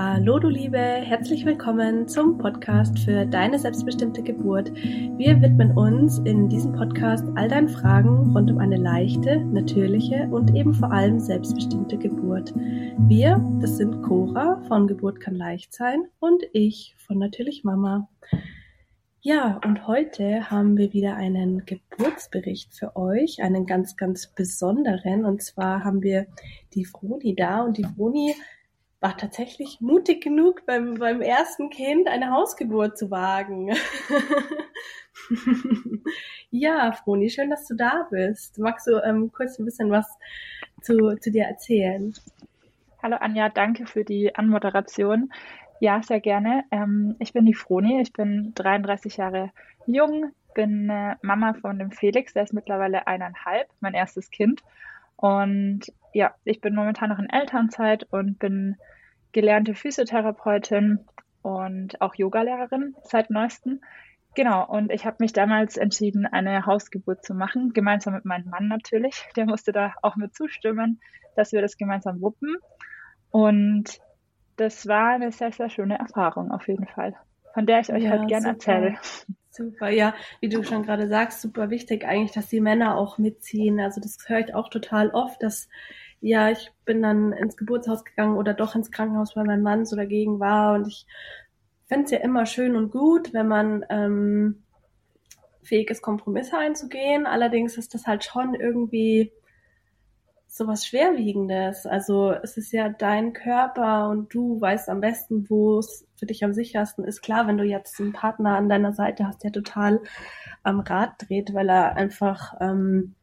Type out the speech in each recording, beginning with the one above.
Hallo du Liebe, herzlich willkommen zum Podcast für deine selbstbestimmte Geburt. Wir widmen uns in diesem Podcast all deinen Fragen rund um eine leichte, natürliche und eben vor allem selbstbestimmte Geburt. Wir, das sind Cora von Geburt kann leicht sein und ich von Natürlich Mama. Ja, und heute haben wir wieder einen Geburtsbericht für euch, einen ganz, ganz besonderen. Und zwar haben wir die Froni da und die Froni war tatsächlich mutig genug, beim, beim ersten Kind eine Hausgeburt zu wagen. ja, Froni, schön, dass du da bist. Magst du ähm, kurz ein bisschen was zu, zu dir erzählen? Hallo Anja, danke für die Anmoderation. Ja, sehr gerne. Ähm, ich bin die Froni, ich bin 33 Jahre jung, bin äh, Mama von dem Felix, der ist mittlerweile eineinhalb, mein erstes Kind. Und ja, ich bin momentan noch in Elternzeit und bin gelernte Physiotherapeutin und auch Yogalehrerin seit neuestem. Genau, und ich habe mich damals entschieden, eine Hausgeburt zu machen, gemeinsam mit meinem Mann natürlich. Der musste da auch mit zustimmen, dass wir das gemeinsam wuppen. Und das war eine sehr, sehr schöne Erfahrung auf jeden Fall, von der ich euch ja, halt gerne erzähle. Super, ja, wie du schon gerade sagst, super wichtig eigentlich, dass die Männer auch mitziehen. Also das höre ich auch total oft, dass ja, ich bin dann ins Geburtshaus gegangen oder doch ins Krankenhaus, weil mein Mann so dagegen war. Und ich fände es ja immer schön und gut, wenn man ähm, fähig ist, Kompromisse einzugehen. Allerdings ist das halt schon irgendwie so was Schwerwiegendes. Also es ist ja dein Körper und du weißt am besten, wo es für dich am sichersten ist. Klar, wenn du jetzt einen Partner an deiner Seite hast, der total am Rad dreht, weil er einfach ähm,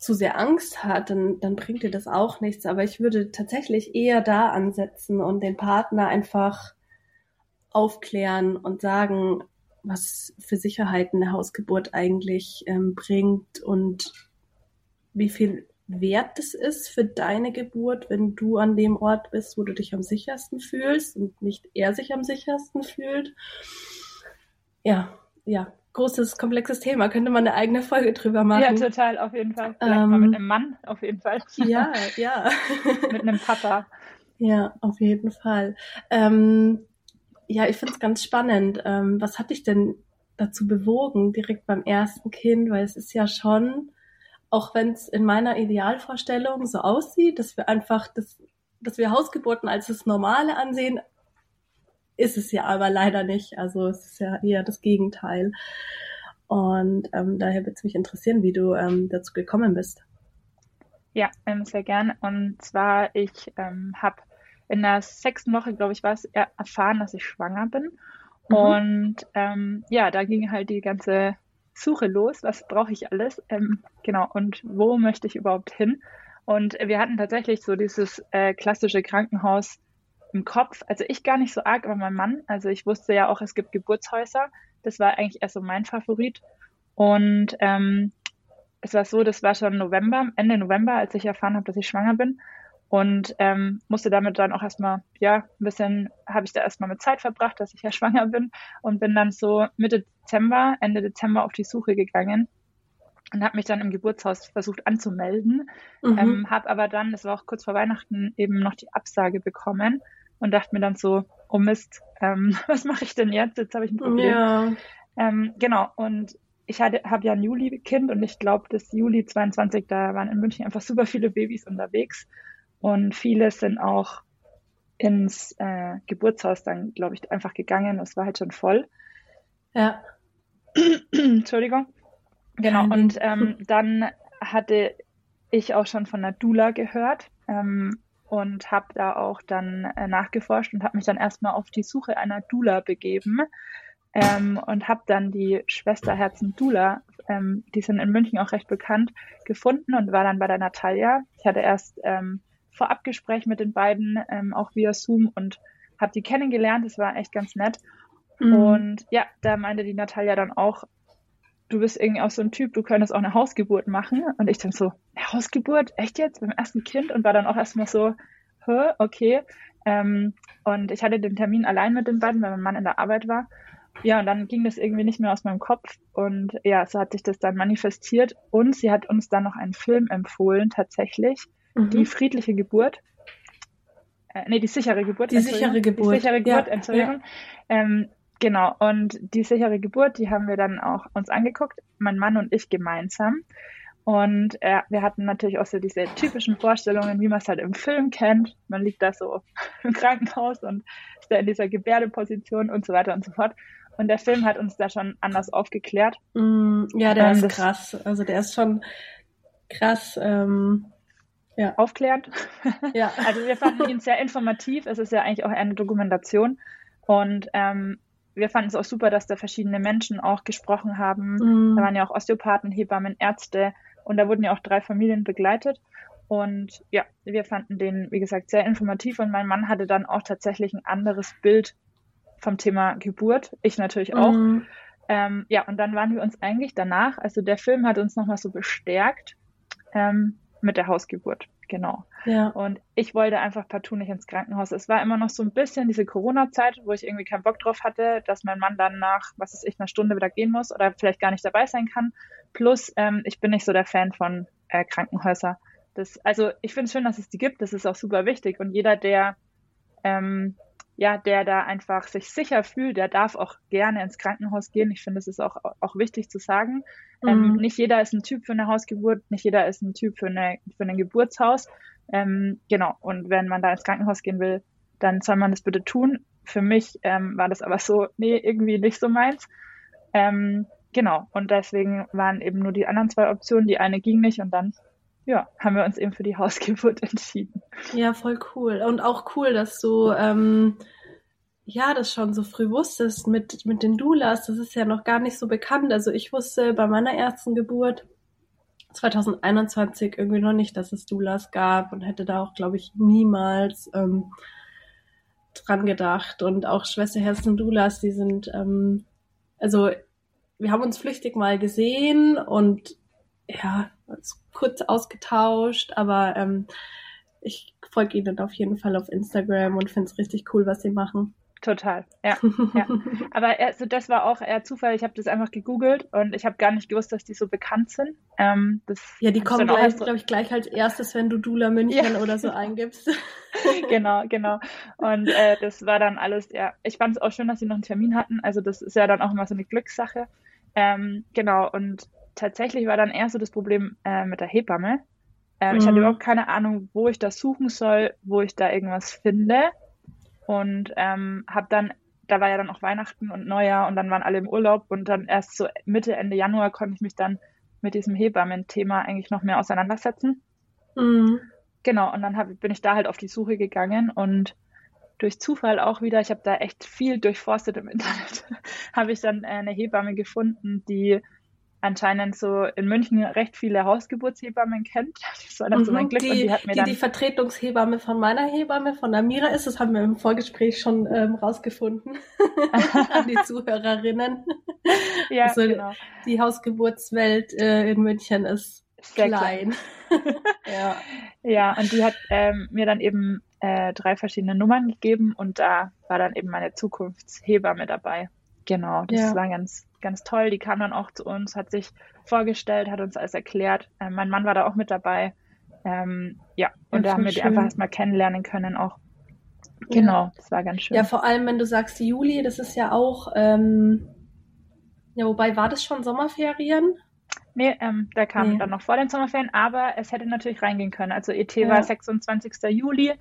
zu sehr Angst hat, dann, dann bringt dir das auch nichts. Aber ich würde tatsächlich eher da ansetzen und den Partner einfach aufklären und sagen, was für Sicherheiten eine Hausgeburt eigentlich ähm, bringt und wie viel wert es ist für deine Geburt, wenn du an dem Ort bist, wo du dich am sichersten fühlst und nicht er sich am sichersten fühlt. Ja, ja, großes, komplexes Thema. Könnte man eine eigene Folge drüber machen. Ja, total, auf jeden Fall. Vielleicht ähm, mal mit einem Mann, auf jeden Fall. Ja, ja. mit einem Papa. Ja, auf jeden Fall. Ähm, ja, ich finde es ganz spannend. Ähm, was hat dich denn dazu bewogen, direkt beim ersten Kind? Weil es ist ja schon auch wenn es in meiner Idealvorstellung so aussieht, dass wir einfach das, dass wir Hausgeburten als das Normale ansehen, ist es ja aber leider nicht. Also es ist ja eher das Gegenteil. Und ähm, daher würde es mich interessieren, wie du ähm, dazu gekommen bist. Ja, ähm, sehr gern. Und zwar, ich ähm, habe in der sechsten Woche, glaube ich, war es erfahren, dass ich schwanger bin. Mhm. Und ähm, ja, da ging halt die ganze Suche los, was brauche ich alles, ähm, genau, und wo möchte ich überhaupt hin? Und wir hatten tatsächlich so dieses äh, klassische Krankenhaus im Kopf, also ich gar nicht so arg, aber mein Mann, also ich wusste ja auch, es gibt Geburtshäuser, das war eigentlich erst so mein Favorit. Und ähm, es war so, das war schon November, Ende November, als ich erfahren habe, dass ich schwanger bin. Und ähm, musste damit dann auch erstmal, ja, ein bisschen, habe ich da erstmal mit Zeit verbracht, dass ich ja schwanger bin. Und bin dann so Mitte Dezember, Ende Dezember auf die Suche gegangen und habe mich dann im Geburtshaus versucht anzumelden, mhm. ähm, habe aber dann, das war auch kurz vor Weihnachten, eben noch die Absage bekommen und dachte mir dann so, oh Mist, ähm, was mache ich denn jetzt? Jetzt habe ich ein Problem. Ja. Ähm, genau, und ich habe ja ein Juli-Kind und ich glaube, das Juli 22, da waren in München einfach super viele Babys unterwegs. Und viele sind auch ins äh, Geburtshaus dann, glaube ich, einfach gegangen. Es war halt schon voll. Ja. Entschuldigung. Genau. Und ähm, dann hatte ich auch schon von der Dula gehört ähm, und habe da auch dann äh, nachgeforscht und habe mich dann erstmal auf die Suche einer Dula begeben ähm, und habe dann die Schwesterherzen Dula, ähm, die sind in München auch recht bekannt, gefunden und war dann bei der Natalia. Ich hatte erst ähm, Vorabgespräch mit den beiden, ähm, auch via Zoom und habe die kennengelernt. Das war echt ganz nett. Mhm. Und ja, da meinte die Natalia dann auch, du bist irgendwie auch so ein Typ, du könntest auch eine Hausgeburt machen. Und ich dann so, eine Hausgeburt? Echt jetzt? Beim ersten Kind? Und war dann auch erstmal so, Hä, okay. Ähm, und ich hatte den Termin allein mit den beiden, weil mein Mann in der Arbeit war. Ja, und dann ging das irgendwie nicht mehr aus meinem Kopf. Und ja, so hat sich das dann manifestiert. Und sie hat uns dann noch einen Film empfohlen, tatsächlich. Die mhm. friedliche Geburt. äh, nee, die sichere Geburt. Die sichere Geburt. Die sichere Geburt, ja, Entschuldigung. Ja. Ähm, genau, und die sichere Geburt, die haben wir dann auch uns angeguckt, mein Mann und ich gemeinsam. Und äh, wir hatten natürlich auch so diese typischen Vorstellungen, wie man es halt im Film kennt. Man liegt da so im Krankenhaus und ist da in dieser Gebärdeposition und so weiter und so fort. Und der Film hat uns da schon anders aufgeklärt. Mm, ja, der ähm, ist krass. Also der ist schon krass. Ähm, ja. Aufklärend. Ja. also wir fanden ihn sehr informativ. Es ist ja eigentlich auch eine Dokumentation. Und ähm, wir fanden es auch super, dass da verschiedene Menschen auch gesprochen haben. Mm. Da waren ja auch Osteopathen, Hebammen, Ärzte und da wurden ja auch drei Familien begleitet. Und ja, wir fanden den, wie gesagt, sehr informativ und mein Mann hatte dann auch tatsächlich ein anderes Bild vom Thema Geburt. Ich natürlich auch. Mm. Ähm, ja, und dann waren wir uns eigentlich danach, also der Film hat uns nochmal so bestärkt ähm, mit der Hausgeburt. Genau. Ja. Und ich wollte einfach partout nicht ins Krankenhaus. Es war immer noch so ein bisschen diese Corona-Zeit, wo ich irgendwie keinen Bock drauf hatte, dass mein Mann dann nach, was ist ich, einer Stunde wieder gehen muss oder vielleicht gar nicht dabei sein kann. Plus, ähm, ich bin nicht so der Fan von äh, Krankenhäusern. Das, also ich finde es schön, dass es die gibt. Das ist auch super wichtig. Und jeder, der ähm, ja, der da einfach sich sicher fühlt, der darf auch gerne ins Krankenhaus gehen. Ich finde, das ist auch, auch wichtig zu sagen. Ähm, mhm. Ähm, nicht jeder ist ein Typ für eine Hausgeburt, nicht jeder ist ein Typ für, eine, für ein Geburtshaus. Ähm, genau, und wenn man da ins Krankenhaus gehen will, dann soll man das bitte tun. Für mich ähm, war das aber so, nee, irgendwie nicht so meins. Ähm, genau, und deswegen waren eben nur die anderen zwei Optionen. Die eine ging nicht und dann ja, haben wir uns eben für die Hausgeburt entschieden. Ja, voll cool. Und auch cool, dass du ähm, ja das schon so früh wusstest mit, mit den Doulas. Das ist ja noch gar nicht so bekannt. Also ich wusste bei meiner ersten Geburt 2021 irgendwie noch nicht, dass es Doulas gab und hätte da auch, glaube ich, niemals ähm, dran gedacht. Und auch Schwesterherzen Doulas, die sind, ähm, also wir haben uns flüchtig mal gesehen und ja, kurz ausgetauscht, aber ähm, ich folge ihnen auf jeden Fall auf Instagram und finde es richtig cool, was sie machen. Total, ja. ja. Aber also das war auch eher Zufall. Ich habe das einfach gegoogelt und ich habe gar nicht gewusst, dass die so bekannt sind. Ähm, das ja, die kommen gleich, glaube ich, gleich als erstes, wenn du Dula München ja. oder so eingibst. genau, genau. Und äh, das war dann alles, ja. Ich fand es auch schön, dass sie noch einen Termin hatten. Also das ist ja dann auch immer so eine Glückssache. Ähm, genau, und tatsächlich war dann eher so das Problem äh, mit der Hebamme. Ähm, mhm. Ich hatte mhm. überhaupt keine Ahnung, wo ich das suchen soll, wo ich da irgendwas finde. Und ähm, habe dann, da war ja dann auch Weihnachten und Neujahr und dann waren alle im Urlaub und dann erst so Mitte, Ende Januar konnte ich mich dann mit diesem Hebammen-Thema eigentlich noch mehr auseinandersetzen. Mhm. Genau, und dann hab, bin ich da halt auf die Suche gegangen und durch Zufall auch wieder, ich habe da echt viel durchforstet im Internet, habe ich dann eine Hebamme gefunden, die anscheinend so in München recht viele Hausgeburtshebammen kennt. Das war dann mhm, so mein Glück. Die, und die hat mir die, dann die Vertretungshebamme von meiner Hebamme, von Amira ist, das haben wir im Vorgespräch schon ähm, rausgefunden. An die Zuhörerinnen. Ja, also, genau. Die Hausgeburtswelt äh, in München ist Sehr klein. klein. ja. ja, und die hat ähm, mir dann eben äh, drei verschiedene Nummern gegeben und da war dann eben meine Zukunftshebamme dabei. Genau, das ja. war ganz, ganz toll. Die kam dann auch zu uns, hat sich vorgestellt, hat uns alles erklärt. Ähm, mein Mann war da auch mit dabei. Ähm, ja, und da haben wir die einfach erstmal kennenlernen können auch. Genau, ja. das war ganz schön. Ja, vor allem, wenn du sagst Juli, das ist ja auch, ähm, ja, wobei war das schon Sommerferien? Nee, ähm, der kam nee. dann noch vor den Sommerferien, aber es hätte natürlich reingehen können. Also ET ja. war 26. Juli.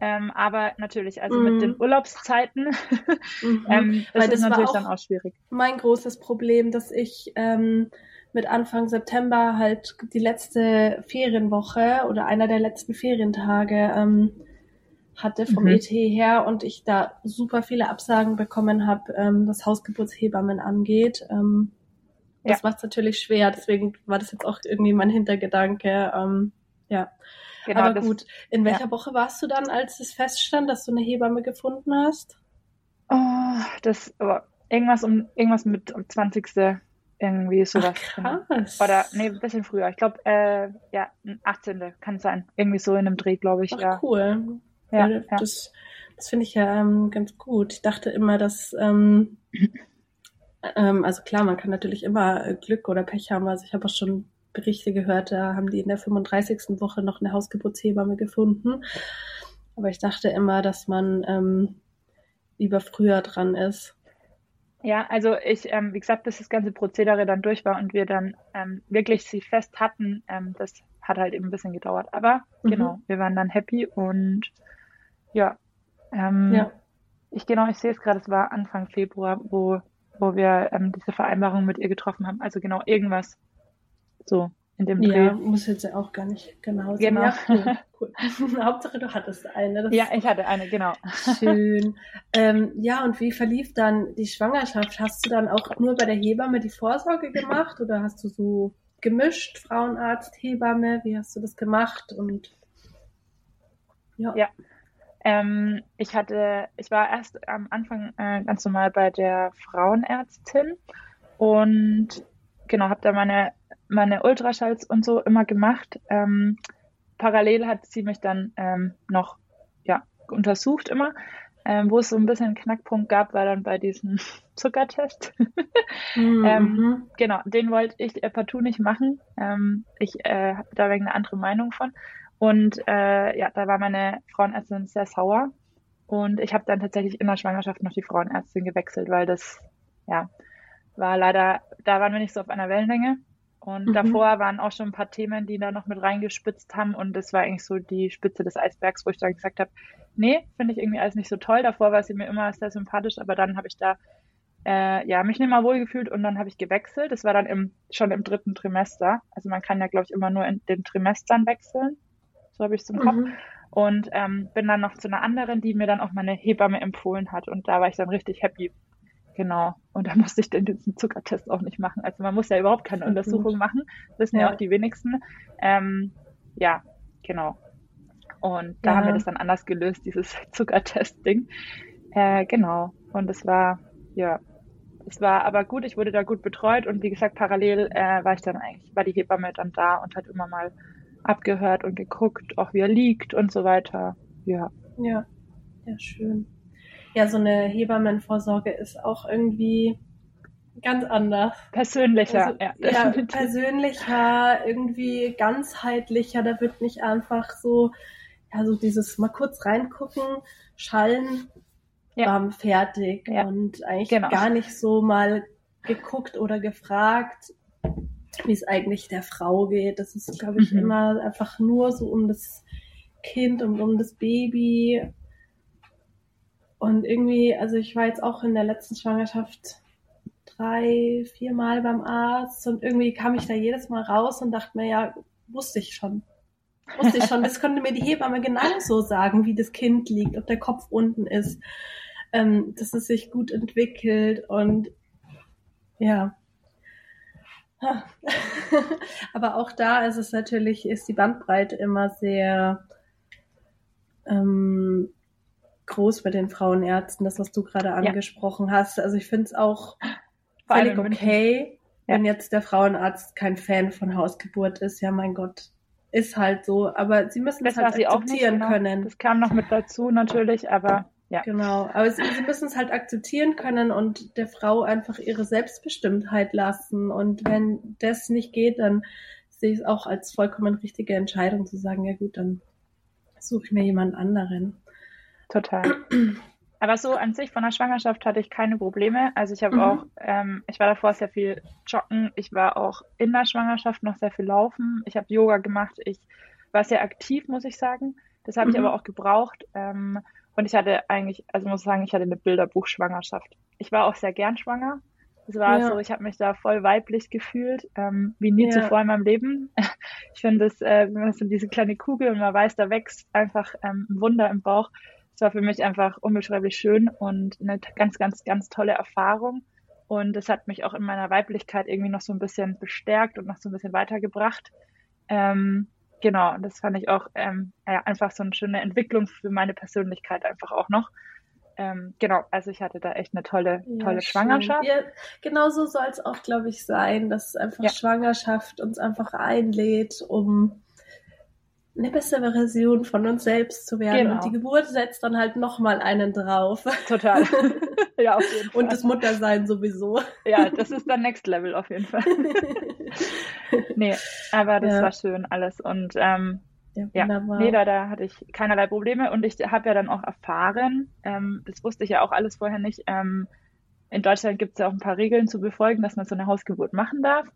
Ähm, aber natürlich, also mhm. mit den Urlaubszeiten mhm. ähm, ist Weil das natürlich auch dann auch schwierig. Mein großes Problem, dass ich ähm, mit Anfang September halt die letzte Ferienwoche oder einer der letzten Ferientage ähm, hatte vom mhm. ET her und ich da super viele Absagen bekommen habe, ähm, was Hausgeburtshebammen angeht. Ähm, das ja. macht es natürlich schwer, deswegen war das jetzt auch irgendwie mein Hintergedanke. Ähm, ja. Genau, Aber gut, in welcher ja. Woche warst du dann, als es feststand, dass du eine Hebamme gefunden hast? Oh, das, aber irgendwas um, irgendwas mit um 20. irgendwie sowas. Ach, krass. Oder, nee, ein bisschen früher. Ich glaube, äh, ja, 18. kann sein. Irgendwie so in einem Dreh, glaube ich, Ach, ja. cool. Ja, ja. Das, das finde ich ja ähm, ganz gut. Ich dachte immer, dass, ähm, ähm, also klar, man kann natürlich immer Glück oder Pech haben. Also ich habe auch schon Berichte gehört, da haben die in der 35. Woche noch eine Hausgeburtshebamme gefunden. Aber ich dachte immer, dass man ähm, lieber früher dran ist. Ja, also ich, ähm, wie gesagt, bis das ganze Prozedere dann durch war und wir dann ähm, wirklich sie fest hatten, ähm, das hat halt eben ein bisschen gedauert. Aber mhm. genau, wir waren dann happy und ja, ähm, ja. ich genau, ich sehe es gerade, es war Anfang Februar, wo, wo wir ähm, diese Vereinbarung mit ihr getroffen haben. Also genau, irgendwas so in dem Dreh. Ja, muss jetzt auch gar nicht genau sein. Genau. Ja, cool. cool. Hauptsache, du hattest eine. Das ja, ich hatte eine, genau. Schön. ähm, ja, und wie verlief dann die Schwangerschaft? Hast du dann auch nur bei der Hebamme die Vorsorge gemacht oder hast du so gemischt, Frauenarzt, Hebamme? Wie hast du das gemacht? Und ja. ja. Ähm, ich hatte, ich war erst am Anfang äh, ganz normal bei der Frauenärztin und genau, habe da meine meine Ultraschalls und so immer gemacht. Ähm, parallel hat sie mich dann ähm, noch ja, untersucht immer. Ähm, wo es so ein bisschen einen Knackpunkt gab, war dann bei diesem Zuckertest. mhm. ähm, genau, den wollte ich äh, partout nicht machen. Ähm, ich äh, habe da wegen eine andere Meinung von. Und äh, ja, da war meine Frauenärztin sehr sauer. Und ich habe dann tatsächlich in der Schwangerschaft noch die Frauenärztin gewechselt, weil das, ja, war leider, da waren wir nicht so auf einer Wellenlänge. Und mhm. davor waren auch schon ein paar Themen, die da noch mit reingespitzt haben. Und das war eigentlich so die Spitze des Eisbergs, wo ich dann gesagt habe, nee, finde ich irgendwie alles nicht so toll. Davor war sie mir immer sehr sympathisch, aber dann habe ich da äh, ja mich nicht mal wohl gefühlt und dann habe ich gewechselt. Das war dann im, schon im dritten Trimester. Also man kann ja, glaube ich, immer nur in den Trimestern wechseln. So habe ich es im Kopf. Mhm. Und ähm, bin dann noch zu einer anderen, die mir dann auch meine Hebamme empfohlen hat. Und da war ich dann richtig happy, Genau. Und da musste ich den, diesen Zuckertest auch nicht machen. Also man muss ja überhaupt keine Untersuchung machen. Das wissen ja, ja auch die wenigsten. Ähm, ja, genau. Und da ja. haben wir das dann anders gelöst, dieses Zuckertest-Ding. Äh, genau. Und es war, ja, es war aber gut, ich wurde da gut betreut und wie gesagt, parallel äh, war ich dann eigentlich, war die Hebamme dann da und hat immer mal abgehört und geguckt, auch wie er liegt und so weiter. Ja. Ja, ja, schön ja, so eine Hebammenvorsorge ist auch irgendwie ganz anders. Persönlicher, also, ja. ja persönlicher, irgendwie ganzheitlicher. Da wird nicht einfach so, ja, so dieses mal kurz reingucken, schallen, ja. bam, fertig. Ja. Und eigentlich genau. gar nicht so mal geguckt oder gefragt, wie es eigentlich der Frau geht. Das ist, glaube ich, mhm. immer einfach nur so um das Kind und um das Baby und irgendwie, also ich war jetzt auch in der letzten Schwangerschaft drei, vier Mal beim Arzt und irgendwie kam ich da jedes Mal raus und dachte mir, ja, wusste ich schon. Wusste ich schon. Das konnte mir die Hebamme genauso sagen, wie das Kind liegt, ob der Kopf unten ist, ähm, dass es sich gut entwickelt und ja. Aber auch da ist es natürlich, ist die Bandbreite immer sehr ähm, groß bei den Frauenärzten, das, was du gerade angesprochen ja. hast. Also ich finde es auch Vor völlig okay, ja. wenn jetzt der Frauenarzt kein Fan von Hausgeburt ist. Ja, mein Gott, ist halt so. Aber sie müssen das es halt akzeptieren nicht, genau. können. Das kam noch mit dazu natürlich, aber ja. Genau, aber sie, sie müssen es halt akzeptieren können und der Frau einfach ihre Selbstbestimmtheit lassen. Und wenn das nicht geht, dann sehe ich es auch als vollkommen richtige Entscheidung zu sagen, ja gut, dann suche ich mir jemand anderen. Total. Aber so an sich von der Schwangerschaft hatte ich keine Probleme. Also ich habe mhm. auch, ähm, ich war davor sehr viel joggen. Ich war auch in der Schwangerschaft noch sehr viel laufen. Ich habe Yoga gemacht. Ich war sehr aktiv, muss ich sagen. Das habe mhm. ich aber auch gebraucht. Ähm, und ich hatte eigentlich, also muss ich sagen, ich hatte eine Bilderbuch-Schwangerschaft. Ich war auch sehr gern schwanger. Es war ja. so, ich habe mich da voll weiblich gefühlt, ähm, wie nie ja. zuvor in meinem Leben. Ich finde das, äh, wenn man so diese kleine Kugel und man weiß, da wächst einfach ähm, ein Wunder im Bauch es war für mich einfach unbeschreiblich schön und eine ganz, ganz, ganz tolle Erfahrung. Und es hat mich auch in meiner Weiblichkeit irgendwie noch so ein bisschen bestärkt und noch so ein bisschen weitergebracht. Ähm, genau, und das fand ich auch ähm, ja, einfach so eine schöne Entwicklung für meine Persönlichkeit einfach auch noch. Ähm, genau, also ich hatte da echt eine tolle, tolle ja, Schwangerschaft. Ja, genau so soll es auch, glaube ich, sein, dass einfach ja. Schwangerschaft uns einfach einlädt, um eine bessere Version von uns selbst zu werden. Genau. Und die Geburt setzt dann halt nochmal einen drauf. Total. ja, auf jeden Fall. Und das Muttersein sowieso. Ja, das ist dann Next Level auf jeden Fall. nee, aber das ja. war schön alles. Und ähm, Ja, wunderbar. nee, da, da hatte ich keinerlei Probleme und ich habe ja dann auch erfahren, ähm, das wusste ich ja auch alles vorher nicht, ähm, in Deutschland gibt es ja auch ein paar Regeln zu befolgen, dass man so eine Hausgeburt machen darf,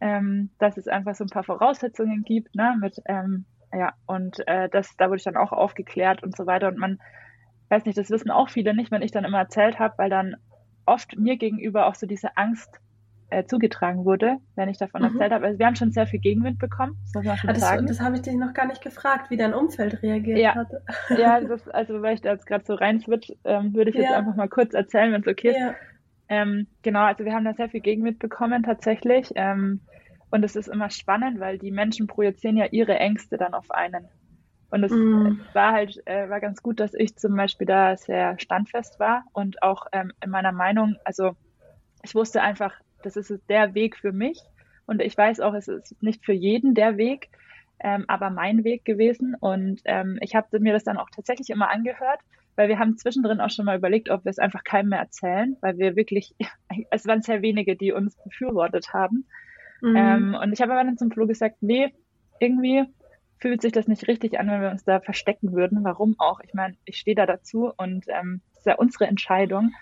ähm, dass es einfach so ein paar Voraussetzungen gibt, ne, mit, ähm, ja, und äh, das, da wurde ich dann auch aufgeklärt und so weiter und man, weiß nicht, das wissen auch viele nicht, wenn ich dann immer erzählt habe, weil dann oft mir gegenüber auch so diese Angst äh, zugetragen wurde, wenn ich davon mhm. erzählt habe. Also wir haben schon sehr viel Gegenwind bekommen, das ah, das, sagen. Das habe ich dich noch gar nicht gefragt, wie dein Umfeld reagiert ja. hat. ja, das, also weil ich da jetzt gerade so reinswitch, ähm, würde ich jetzt ja. einfach mal kurz erzählen, wenn es okay ist. Ja. Ähm, genau, also wir haben da sehr viel Gegenwind bekommen tatsächlich. Ähm, und es ist immer spannend, weil die Menschen projizieren ja ihre Ängste dann auf einen. Und es mm. war halt, äh, war ganz gut, dass ich zum Beispiel da sehr standfest war und auch ähm, in meiner Meinung, also ich wusste einfach, das ist der Weg für mich. Und ich weiß auch, es ist nicht für jeden der Weg, ähm, aber mein Weg gewesen. Und ähm, ich habe mir das dann auch tatsächlich immer angehört, weil wir haben zwischendrin auch schon mal überlegt, ob wir es einfach keinem mehr erzählen, weil wir wirklich, es waren sehr wenige, die uns befürwortet haben. Mhm. Ähm, und ich habe aber dann zum Flo gesagt, nee, irgendwie fühlt sich das nicht richtig an, wenn wir uns da verstecken würden. Warum auch? Ich meine, ich stehe da dazu und ähm, es ist ja unsere Entscheidung.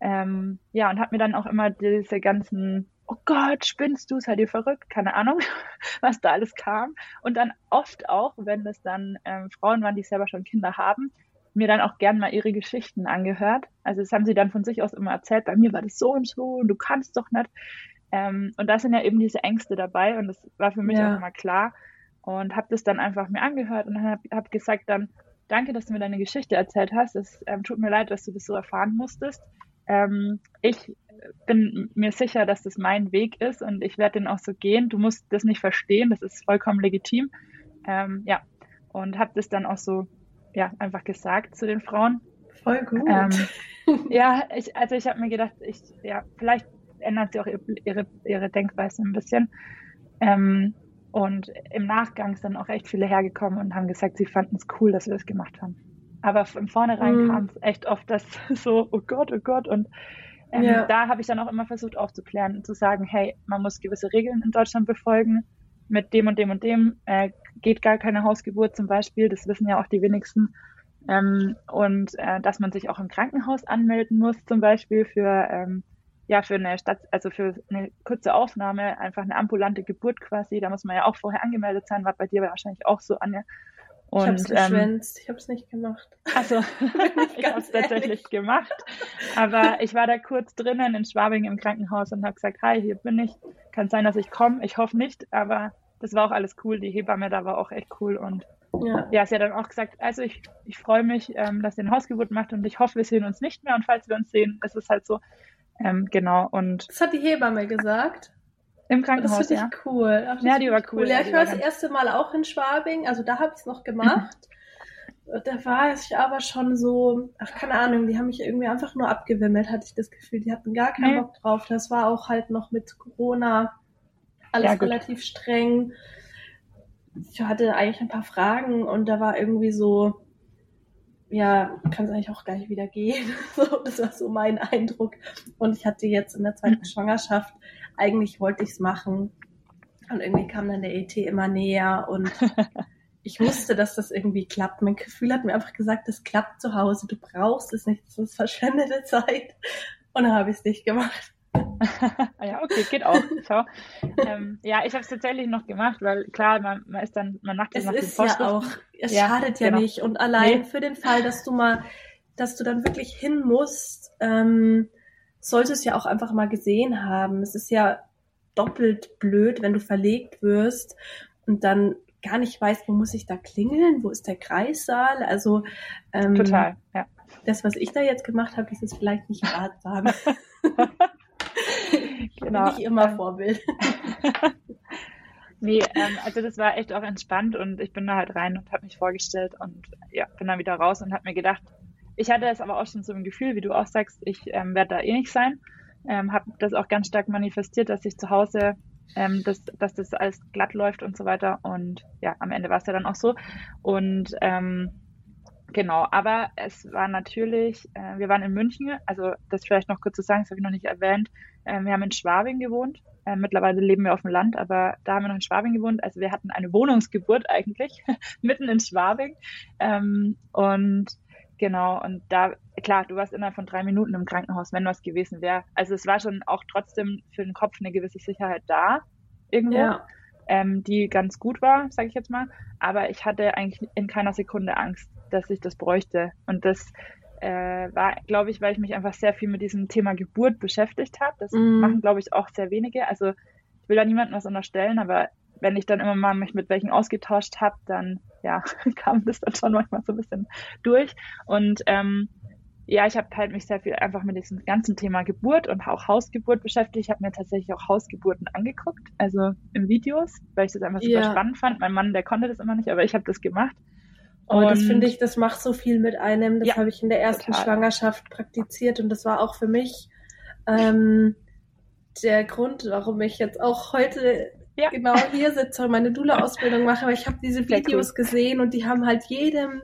Ähm, ja, und habe mir dann auch immer diese ganzen, oh Gott, spinnst du, seid ihr verrückt? Keine Ahnung, was da alles kam. Und dann oft auch, wenn das dann ähm, Frauen waren, die selber schon Kinder haben, mir dann auch gern mal ihre Geschichten angehört. Also das haben sie dann von sich aus immer erzählt, bei mir war das so und so und du kannst doch nicht. Ähm, und da sind ja eben diese Ängste dabei und das war für mich ja. auch immer klar. Und habe das dann einfach mir angehört und habe hab gesagt dann, danke, dass du mir deine Geschichte erzählt hast. Es ähm, tut mir leid, dass du das so erfahren musstest. Ähm, ich bin mir sicher, dass das mein Weg ist und ich werde den auch so gehen. Du musst das nicht verstehen, das ist vollkommen legitim. Ähm, ja, und habe das dann auch so, ja, einfach gesagt zu den Frauen. Voll gut. Ähm, ja, ich, also ich habe mir gedacht, ich, ja, vielleicht ändert sie auch ihre, ihre, ihre Denkweise ein bisschen. Ähm, und im Nachgang sind auch echt viele hergekommen und haben gesagt, sie fanden es cool, dass wir das gemacht haben. Aber von vornherein mhm. kam es echt oft, dass so, oh Gott, oh Gott. Und ähm, ja. da habe ich dann auch immer versucht aufzuklären, zu sagen, hey, man muss gewisse Regeln in Deutschland befolgen. Mit dem und dem und dem äh, geht gar keine Hausgeburt zum Beispiel. Das wissen ja auch die wenigsten. Ähm, und äh, dass man sich auch im Krankenhaus anmelden muss, zum Beispiel für ähm, ja für eine Stadt, also für eine kurze Aufnahme, einfach eine ambulante Geburt quasi. Da muss man ja auch vorher angemeldet sein. War bei dir wahrscheinlich auch so, Anja. Und, ich habe es geschwänzt, ähm, ich habe es nicht gemacht. Also ich habe es tatsächlich gemacht, aber ich war da kurz drinnen in Schwabing im Krankenhaus und habe gesagt, hi, hier bin ich. Kann sein, dass ich komme. Ich hoffe nicht, aber das war auch alles cool. Die Hebamme da war auch echt cool und ja, ja sie hat dann auch gesagt, also ich, ich freue mich, ähm, dass ihr eine Hausgeburt macht und ich hoffe, wir sehen uns nicht mehr und falls wir uns sehen, ist es halt so. Ähm, genau und. Das hat die Hebamme gesagt. Im Krankenhaus, das ja. ich cool. Ach, ja, die war cool. cool. Ja, ich war das erste Mal auch in Schwabing, also da habe ich es noch gemacht. da war ich aber schon so, ach keine Ahnung, die haben mich irgendwie einfach nur abgewimmelt, hatte ich das Gefühl. Die hatten gar keinen nee. Bock drauf. Das war auch halt noch mit Corona alles ja, relativ streng. Ich hatte eigentlich ein paar Fragen und da war irgendwie so, ja, kann es eigentlich auch gleich wieder gehen. so, das war so mein Eindruck. Und ich hatte jetzt in der zweiten mhm. Schwangerschaft eigentlich wollte ich es machen. Und irgendwie kam dann der ET immer näher und ich wusste, dass das irgendwie klappt. Mein Gefühl hat mir einfach gesagt, das klappt zu Hause. Du brauchst es nicht. Das ist verschwendete Zeit. Und dann habe ich es nicht gemacht. ja, okay, geht auch. Schau. Ähm, ja, ich habe es tatsächlich noch gemacht, weil klar, man, man ist dann, man macht das es nach ist den ja auch, es ja, schadet ja genau. nicht. Und allein nee. für den Fall, dass du mal, dass du dann wirklich hin musst, ähm, sollte es ja auch einfach mal gesehen haben. Es ist ja doppelt blöd, wenn du verlegt wirst und dann gar nicht weißt, wo muss ich da klingeln, wo ist der Kreissaal. Also ähm, total, ja. Das, was ich da jetzt gemacht habe, ist jetzt vielleicht nicht ratsam. genau. Nicht immer ähm, Vorbild. nee, ähm, also das war echt auch entspannt und ich bin da halt rein und habe mich vorgestellt und ja, bin dann wieder raus und habe mir gedacht, ich hatte es aber auch schon so ein Gefühl, wie du auch sagst, ich ähm, werde da eh nicht sein. Ähm, habe das auch ganz stark manifestiert, dass ich zu Hause, ähm, das, dass das alles glatt läuft und so weiter. Und ja, am Ende war es ja dann auch so. Und ähm, genau, aber es war natürlich, äh, wir waren in München, also das vielleicht noch kurz zu sagen, das habe ich noch nicht erwähnt. Äh, wir haben in Schwabing gewohnt. Äh, mittlerweile leben wir auf dem Land, aber da haben wir noch in Schwabing gewohnt. Also wir hatten eine Wohnungsgeburt eigentlich, mitten in Schwabing. Ähm, und genau, und da, klar, du warst innerhalb von drei Minuten im Krankenhaus, wenn was gewesen wäre. Also es war schon auch trotzdem für den Kopf eine gewisse Sicherheit da, irgendwo. Ja ähm, die ganz gut war, sage ich jetzt mal. Aber ich hatte eigentlich in keiner Sekunde Angst, dass ich das bräuchte. Und das äh, war, glaube ich, weil ich mich einfach sehr viel mit diesem Thema Geburt beschäftigt habe. Das mm. machen, glaube ich, auch sehr wenige. Also ich will da niemandem was unterstellen, aber wenn ich dann immer mal mich mit welchen ausgetauscht habe, dann ja, kam das dann schon manchmal so ein bisschen durch. Und ähm, ja, ich habe halt mich sehr viel einfach mit diesem ganzen Thema Geburt und auch Hausgeburt beschäftigt. Ich habe mir tatsächlich auch Hausgeburten angeguckt, also in Videos, weil ich das einfach super ja. spannend fand. Mein Mann, der konnte das immer nicht, aber ich habe das gemacht. Oh, das finde ich, das macht so viel mit einem. Das ja, habe ich in der ersten total. Schwangerschaft praktiziert und das war auch für mich ähm, der Grund, warum ich jetzt auch heute ja. genau hier sitze und meine Dula-Ausbildung mache, weil ich habe diese Videos cool. gesehen und die haben halt jedem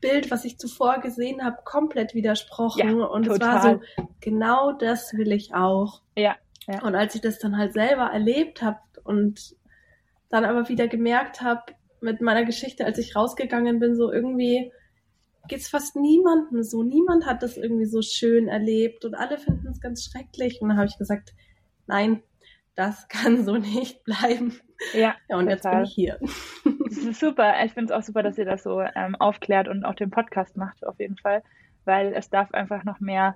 Bild, was ich zuvor gesehen habe, komplett widersprochen. Ja, und total. es war so, genau das will ich auch. Ja, ja. Und als ich das dann halt selber erlebt habe und dann aber wieder gemerkt habe, mit meiner Geschichte, als ich rausgegangen bin, so irgendwie geht's fast niemandem so. Niemand hat das irgendwie so schön erlebt und alle finden es ganz schrecklich. Und dann habe ich gesagt, nein, das kann so nicht bleiben. Ja, ja und total. jetzt bin ich hier. Das ist super. Ich finde es auch super, dass ihr das so ähm, aufklärt und auch den Podcast macht, auf jeden Fall, weil es darf einfach noch mehr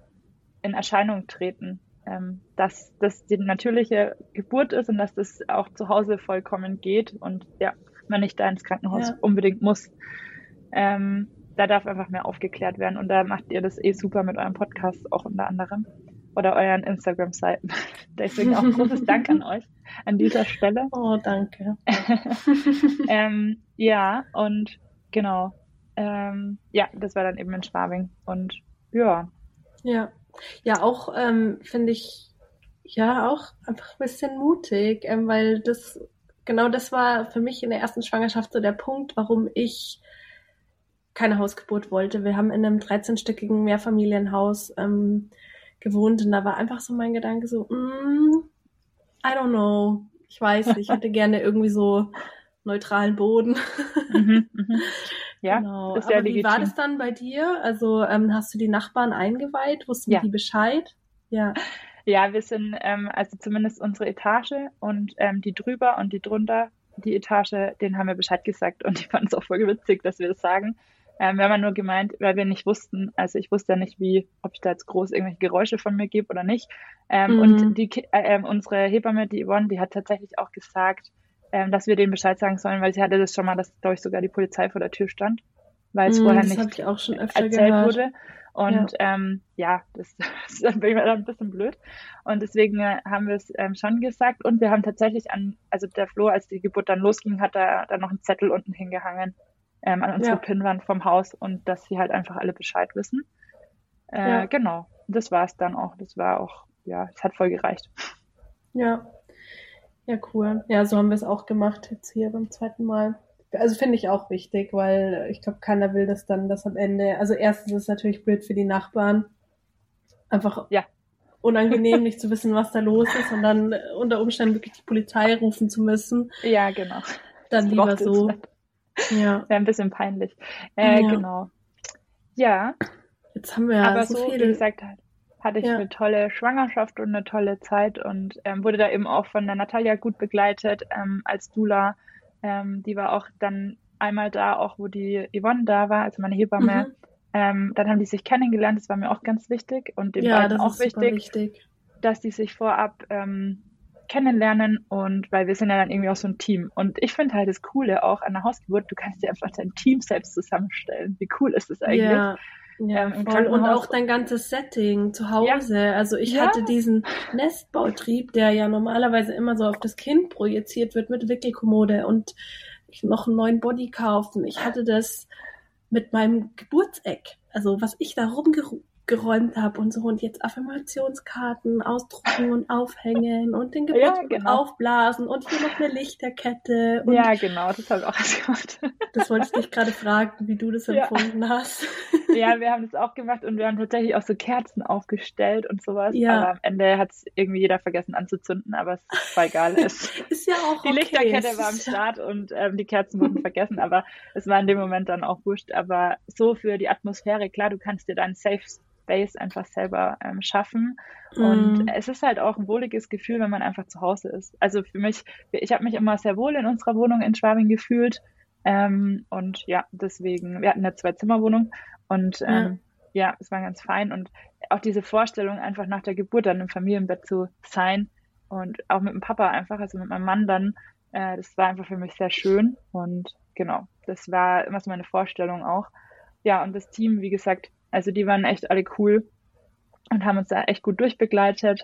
in Erscheinung treten, ähm, dass das die natürliche Geburt ist und dass das auch zu Hause vollkommen geht und ja, man nicht da ins Krankenhaus ja. unbedingt muss. Ähm, da darf einfach mehr aufgeklärt werden und da macht ihr das eh super mit eurem Podcast auch unter anderem oder euren Instagram-Seiten. Deswegen auch großes Dank an euch an dieser Stelle. Oh, danke. ähm, ja, und genau. Ähm, ja, das war dann eben in Schwabing. Und ja. Ja. Ja, auch ähm, finde ich ja auch einfach ein bisschen mutig, ähm, weil das genau das war für mich in der ersten Schwangerschaft so der Punkt, warum ich keine Hausgeburt wollte. Wir haben in einem 13-stöckigen Mehrfamilienhaus ähm, gewohnt und da war einfach so mein Gedanke so, mm, I don't know, ich weiß nicht, ich hätte gerne irgendwie so neutralen Boden. mhm, mhm. Ja, genau. ist ja Aber legitim. wie war das dann bei dir? Also ähm, hast du die Nachbarn eingeweiht? Wussten ja. die Bescheid? Ja. Ja, wir sind, ähm, also zumindest unsere Etage und ähm, die drüber und die drunter, die Etage, denen haben wir Bescheid gesagt und die fanden es auch voll witzig, dass wir das sagen. Ähm, wir haben nur gemeint, weil wir nicht wussten, also ich wusste ja nicht, wie, ob ich da jetzt groß irgendwelche Geräusche von mir gebe oder nicht. Ähm, mhm. Und die, äh, äh, unsere Hebamme, die Yvonne, die hat tatsächlich auch gesagt, ähm, dass wir denen Bescheid sagen sollen, weil sie hatte das schon mal, dass, glaube ich, sogar die Polizei vor der Tür stand, weil es mhm, vorher nicht erzählt gehört. wurde. Und ja, ähm, ja das, das ist dann ein bisschen blöd. Und deswegen äh, haben wir es ähm, schon gesagt. Und wir haben tatsächlich an, also der Flo, als die Geburt dann losging, hat da dann noch einen Zettel unten hingehangen, ähm, an unsere ja. Pinnwand vom Haus und dass sie halt einfach alle Bescheid wissen. Äh, ja. Genau, das war es dann auch. Das war auch, ja, es hat voll gereicht. Ja, ja, cool. Ja, so haben wir es auch gemacht jetzt hier beim zweiten Mal. Also finde ich auch wichtig, weil ich glaube, keiner will das dann, dass am Ende, also erstens ist es natürlich blöd für die Nachbarn, einfach ja. unangenehm, nicht zu wissen, was da los ist und dann unter Umständen wirklich die Polizei rufen zu müssen. Ja, genau. Dann das lieber so. Ja. Wäre ein bisschen peinlich. Äh, ja. Genau. Ja. Jetzt haben wir ja Aber so, so viel. wie gesagt, hatte ich ja. eine tolle Schwangerschaft und eine tolle Zeit und ähm, wurde da eben auch von der Natalia gut begleitet ähm, als Dula. Ähm, die war auch dann einmal da, auch wo die Yvonne da war, also meine Hebamme. Mhm. Ähm, dann haben die sich kennengelernt, das war mir auch ganz wichtig und dem ja, beiden auch wichtig, wichtig, dass die sich vorab ähm, kennenlernen und weil wir sind ja dann irgendwie auch so ein Team. Und ich finde halt das Coole auch an der Hausgeburt, du kannst dir einfach dein Team selbst zusammenstellen. Wie cool ist das eigentlich? Ja. Ja, ähm, voll. Und auch dein ganzes Setting zu Hause. Ja. Also ich ja. hatte diesen Nestbautrieb, der ja normalerweise immer so auf das Kind projiziert wird mit Wickelkommode und ich noch einen neuen Body kaufen. Ich hatte das mit meinem Geburtseck. Also was ich da rumgerufen aufgeräumt habe und so und jetzt Affirmationskarten ausdrucken und aufhängen und den Geburtstag ja, genau. aufblasen und hier noch eine Lichterkette. Ja, genau, das habe ich auch gemacht. Das wollte ich dich gerade fragen, wie du das empfunden ja. hast. Ja, wir haben das auch gemacht und wir haben tatsächlich auch so Kerzen aufgestellt und sowas. Ja. Aber am Ende hat es irgendwie jeder vergessen anzuzünden, aber es war egal. Es, ist ja auch Die okay. Lichterkette war am Start und ähm, die Kerzen wurden vergessen, aber es war in dem Moment dann auch wurscht. Aber so für die Atmosphäre, klar, du kannst dir deinen Safe Space einfach selber ähm, schaffen. Mhm. Und es ist halt auch ein wohliges Gefühl, wenn man einfach zu Hause ist. Also für mich, ich habe mich immer sehr wohl in unserer Wohnung in Schwabing gefühlt. Ähm, und ja, deswegen, wir hatten eine Zwei-Zimmer-Wohnung und ähm, ja. ja, es war ganz fein. Und auch diese Vorstellung, einfach nach der Geburt dann im Familienbett zu sein und auch mit dem Papa einfach, also mit meinem Mann dann, äh, das war einfach für mich sehr schön. Und genau, das war immer so meine Vorstellung auch. Ja, und das Team, wie gesagt, also die waren echt alle cool und haben uns da echt gut durchbegleitet.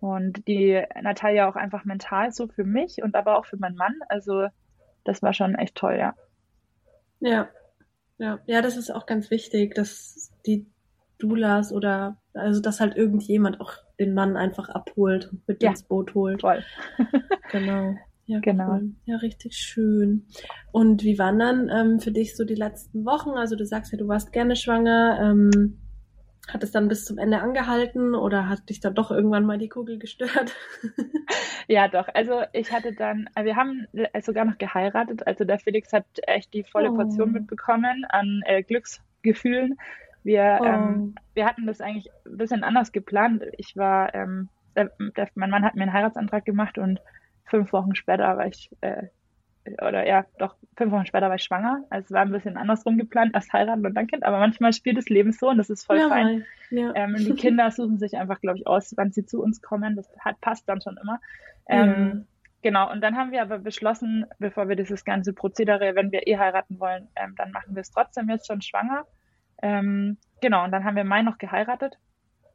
Und die Natalia auch einfach mental so für mich und aber auch für meinen Mann. Also das war schon echt toll, ja. Ja, ja, ja, das ist auch ganz wichtig, dass die Doulas oder also dass halt irgendjemand auch den Mann einfach abholt und mit ja. ins Boot holt. Toll. genau. Ja, genau. Cool. Ja, richtig schön. Und wie waren dann ähm, für dich so die letzten Wochen? Also du sagst ja, du warst gerne schwanger. Ähm, hat es dann bis zum Ende angehalten oder hat dich dann doch irgendwann mal die Kugel gestört? ja, doch. Also ich hatte dann, äh, wir haben sogar noch geheiratet. Also der Felix hat echt die volle oh. Portion mitbekommen an äh, Glücksgefühlen. Wir, oh. ähm, wir hatten das eigentlich ein bisschen anders geplant. Ich war, ähm, der, der, mein Mann hat mir einen Heiratsantrag gemacht und fünf Wochen später war ich, äh, oder ja, doch, fünf Wochen später war ich schwanger. Also es war ein bisschen andersrum geplant, erst heiraten und dann Kind, aber manchmal spielt das Leben so und das ist voll ja, fein. Ja. Ähm, die Kinder suchen sich einfach, glaube ich, aus, wann sie zu uns kommen. Das hat, passt dann schon immer. Ähm, mhm. Genau, und dann haben wir aber beschlossen, bevor wir dieses ganze Prozedere, wenn wir eh heiraten wollen, ähm, dann machen wir es trotzdem jetzt schon schwanger. Ähm, genau, und dann haben wir Mai noch geheiratet.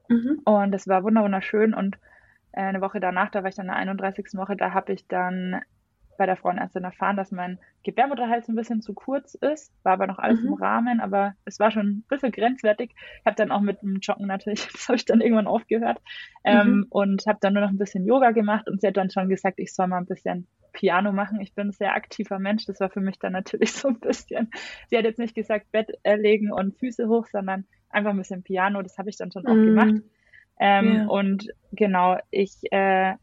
Mhm. Und es war wunderschön und eine Woche danach, da war ich dann in der 31. Woche, da habe ich dann bei der Frauenärztin erfahren, dass mein Gebärmutterhals ein bisschen zu kurz ist. War aber noch alles mhm. im Rahmen, aber es war schon ein bisschen grenzwertig. Ich habe dann auch mit dem Joggen natürlich, das habe ich dann irgendwann aufgehört ähm, mhm. und habe dann nur noch ein bisschen Yoga gemacht und sie hat dann schon gesagt, ich soll mal ein bisschen Piano machen. Ich bin ein sehr aktiver Mensch. Das war für mich dann natürlich so ein bisschen. Sie hat jetzt nicht gesagt Bett legen und Füße hoch, sondern einfach ein bisschen Piano. Das habe ich dann schon auch mhm. gemacht. Ähm, ja. Und genau, ich, äh,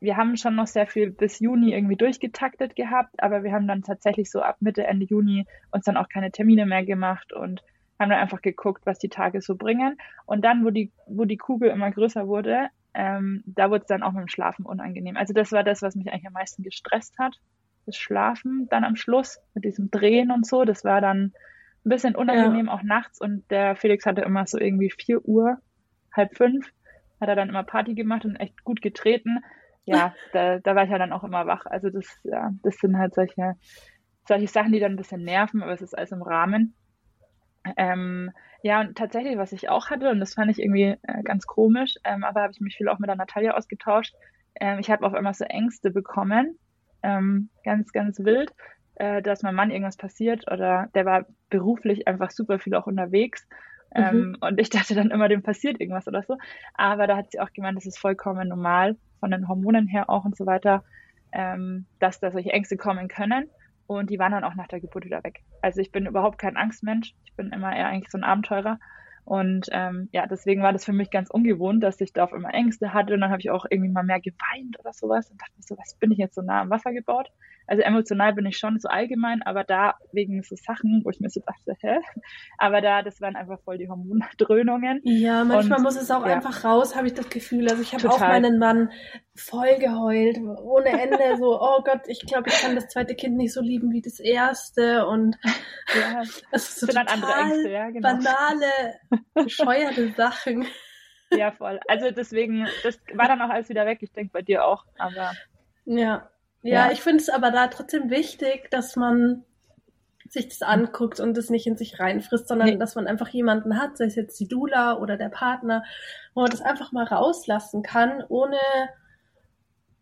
wir haben schon noch sehr viel bis Juni irgendwie durchgetaktet gehabt, aber wir haben dann tatsächlich so ab Mitte, Ende Juni uns dann auch keine Termine mehr gemacht und haben dann einfach geguckt, was die Tage so bringen. Und dann, wo die, wo die Kugel immer größer wurde, ähm, da wurde es dann auch mit dem Schlafen unangenehm. Also das war das, was mich eigentlich am meisten gestresst hat. Das Schlafen dann am Schluss mit diesem Drehen und so. Das war dann ein bisschen unangenehm, ja. auch nachts. Und der Felix hatte immer so irgendwie vier Uhr halb fünf hat er dann immer Party gemacht und echt gut getreten. Ja, da, da war ich ja dann auch immer wach. Also das, ja, das sind halt solche, solche Sachen, die dann ein bisschen nerven, aber es ist alles im Rahmen. Ähm, ja, und tatsächlich, was ich auch hatte, und das fand ich irgendwie äh, ganz komisch, ähm, aber habe ich mich viel auch mit der Natalia ausgetauscht. Ähm, ich habe auf einmal so Ängste bekommen, ähm, ganz, ganz wild, äh, dass meinem Mann irgendwas passiert oder der war beruflich einfach super viel auch unterwegs Mhm. Ähm, und ich dachte dann immer, dem passiert irgendwas oder so. Aber da hat sie auch gemeint, das ist vollkommen normal, von den Hormonen her auch und so weiter, ähm, dass da solche Ängste kommen können. Und die waren dann auch nach der Geburt wieder weg. Also ich bin überhaupt kein Angstmensch. Ich bin immer eher eigentlich so ein Abenteurer. Und ähm, ja, deswegen war das für mich ganz ungewohnt, dass ich da auf immer Ängste hatte. Und dann habe ich auch irgendwie mal mehr geweint oder sowas und dachte so, was bin ich jetzt so nah am Wasser gebaut? Also emotional bin ich schon so allgemein, aber da wegen so Sachen, wo ich mir so dachte, hä? Aber da, das waren einfach voll die Hormondröhnungen. Ja, manchmal und, muss es auch ja. einfach raus, habe ich das Gefühl. Also ich habe auch meinen Mann voll geheult, ohne Ende, so, oh Gott, ich glaube, ich kann das zweite Kind nicht so lieben wie das erste und ja, das so sind dann andere Ängste, ja, genau. banale, bescheuerte Sachen. Ja, voll. Also deswegen, das war dann auch alles wieder weg. Ich denke bei dir auch, aber. Ja, ja, ja. ich finde es aber da trotzdem wichtig, dass man sich das anguckt und das nicht in sich reinfrisst, sondern nee. dass man einfach jemanden hat, sei es jetzt die Dula oder der Partner, wo man das einfach mal rauslassen kann, ohne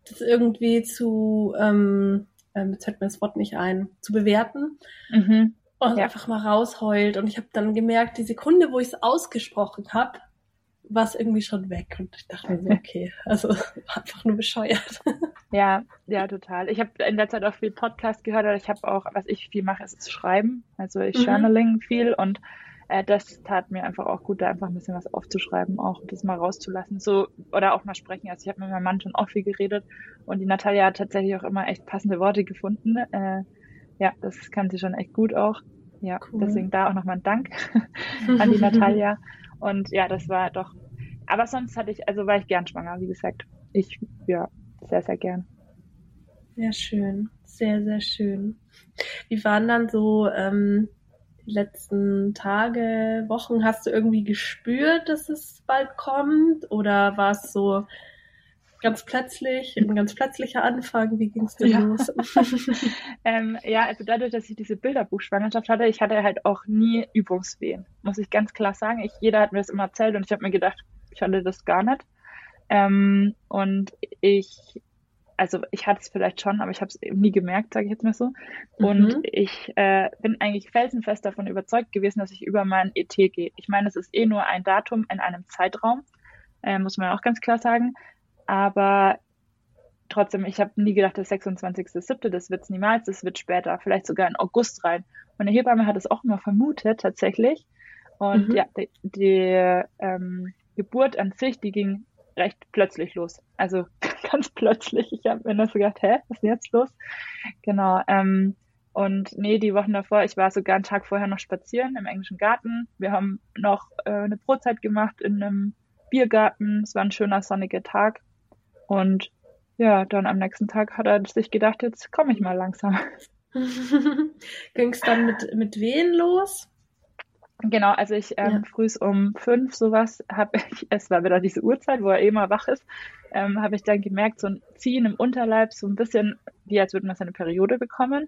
das irgendwie zu, ähm, ähm, jetzt fällt mir das Wort nicht ein, zu bewerten. Mhm. und ja. einfach mal rausheult. Und ich habe dann gemerkt, die Sekunde, wo ich es ausgesprochen habe, war es irgendwie schon weg. Und ich dachte mir so, okay, also einfach nur bescheuert. Ja, ja, total. Ich habe in der Zeit auch viel Podcast gehört, aber ich habe auch, was ich viel mache, ist Schreiben. Also ich mhm. journaling viel und äh, das tat mir einfach auch gut, da einfach ein bisschen was aufzuschreiben, auch das mal rauszulassen. So, oder auch mal sprechen. Also ich habe mit meinem Mann schon auch viel geredet und die Natalia hat tatsächlich auch immer echt passende Worte gefunden. Äh, ja, das kann sie schon echt gut auch. Ja, cool. deswegen da auch nochmal ein Dank an die Natalia. Und ja, das war doch. Aber sonst hatte ich, also war ich gern schwanger, wie gesagt. Ich, ja, sehr, sehr gern. Sehr schön. Sehr, sehr schön. Wie waren dann so ähm, die letzten Tage, Wochen? Hast du irgendwie gespürt, dass es bald kommt? Oder war es so, ganz plötzlich, ein ganz plötzlicher Anfang. Wie ging es denn ja. los? ähm, ja, also dadurch, dass ich diese Bilderbuchschwangerschaft hatte, ich hatte halt auch nie Übungswehen, muss ich ganz klar sagen. Ich, jeder hat mir das immer erzählt und ich habe mir gedacht, ich hatte das gar nicht. Ähm, und ich, also ich hatte es vielleicht schon, aber ich habe es nie gemerkt, sage ich jetzt mal so. Und mhm. ich äh, bin eigentlich felsenfest davon überzeugt gewesen, dass ich über mein ET gehe. Ich meine, es ist eh nur ein Datum in einem Zeitraum, äh, muss man auch ganz klar sagen. Aber trotzdem, ich habe nie gedacht, der 26.07., das wird es niemals, das wird später, vielleicht sogar in August rein. Und der Hebamme hat es auch immer vermutet, tatsächlich. Und mhm. ja, die, die ähm, Geburt an sich, die ging recht plötzlich los. Also ganz plötzlich. Ich habe mir nur so gedacht, hä, was ist denn jetzt los? Genau. Ähm, und nee, die Wochen davor, ich war sogar einen Tag vorher noch spazieren im englischen Garten. Wir haben noch äh, eine Brotzeit gemacht in einem Biergarten. Es war ein schöner sonniger Tag. Und ja, dann am nächsten Tag hat er sich gedacht, jetzt komme ich mal langsam. Ging es dann mit, mit wen los? Genau, also ich ähm, ja. früh um fünf sowas habe ich, es war wieder diese Uhrzeit, wo er eh mal wach ist, ähm, habe ich dann gemerkt, so ein Ziehen im Unterleib, so ein bisschen wie als würde man seine Periode bekommen.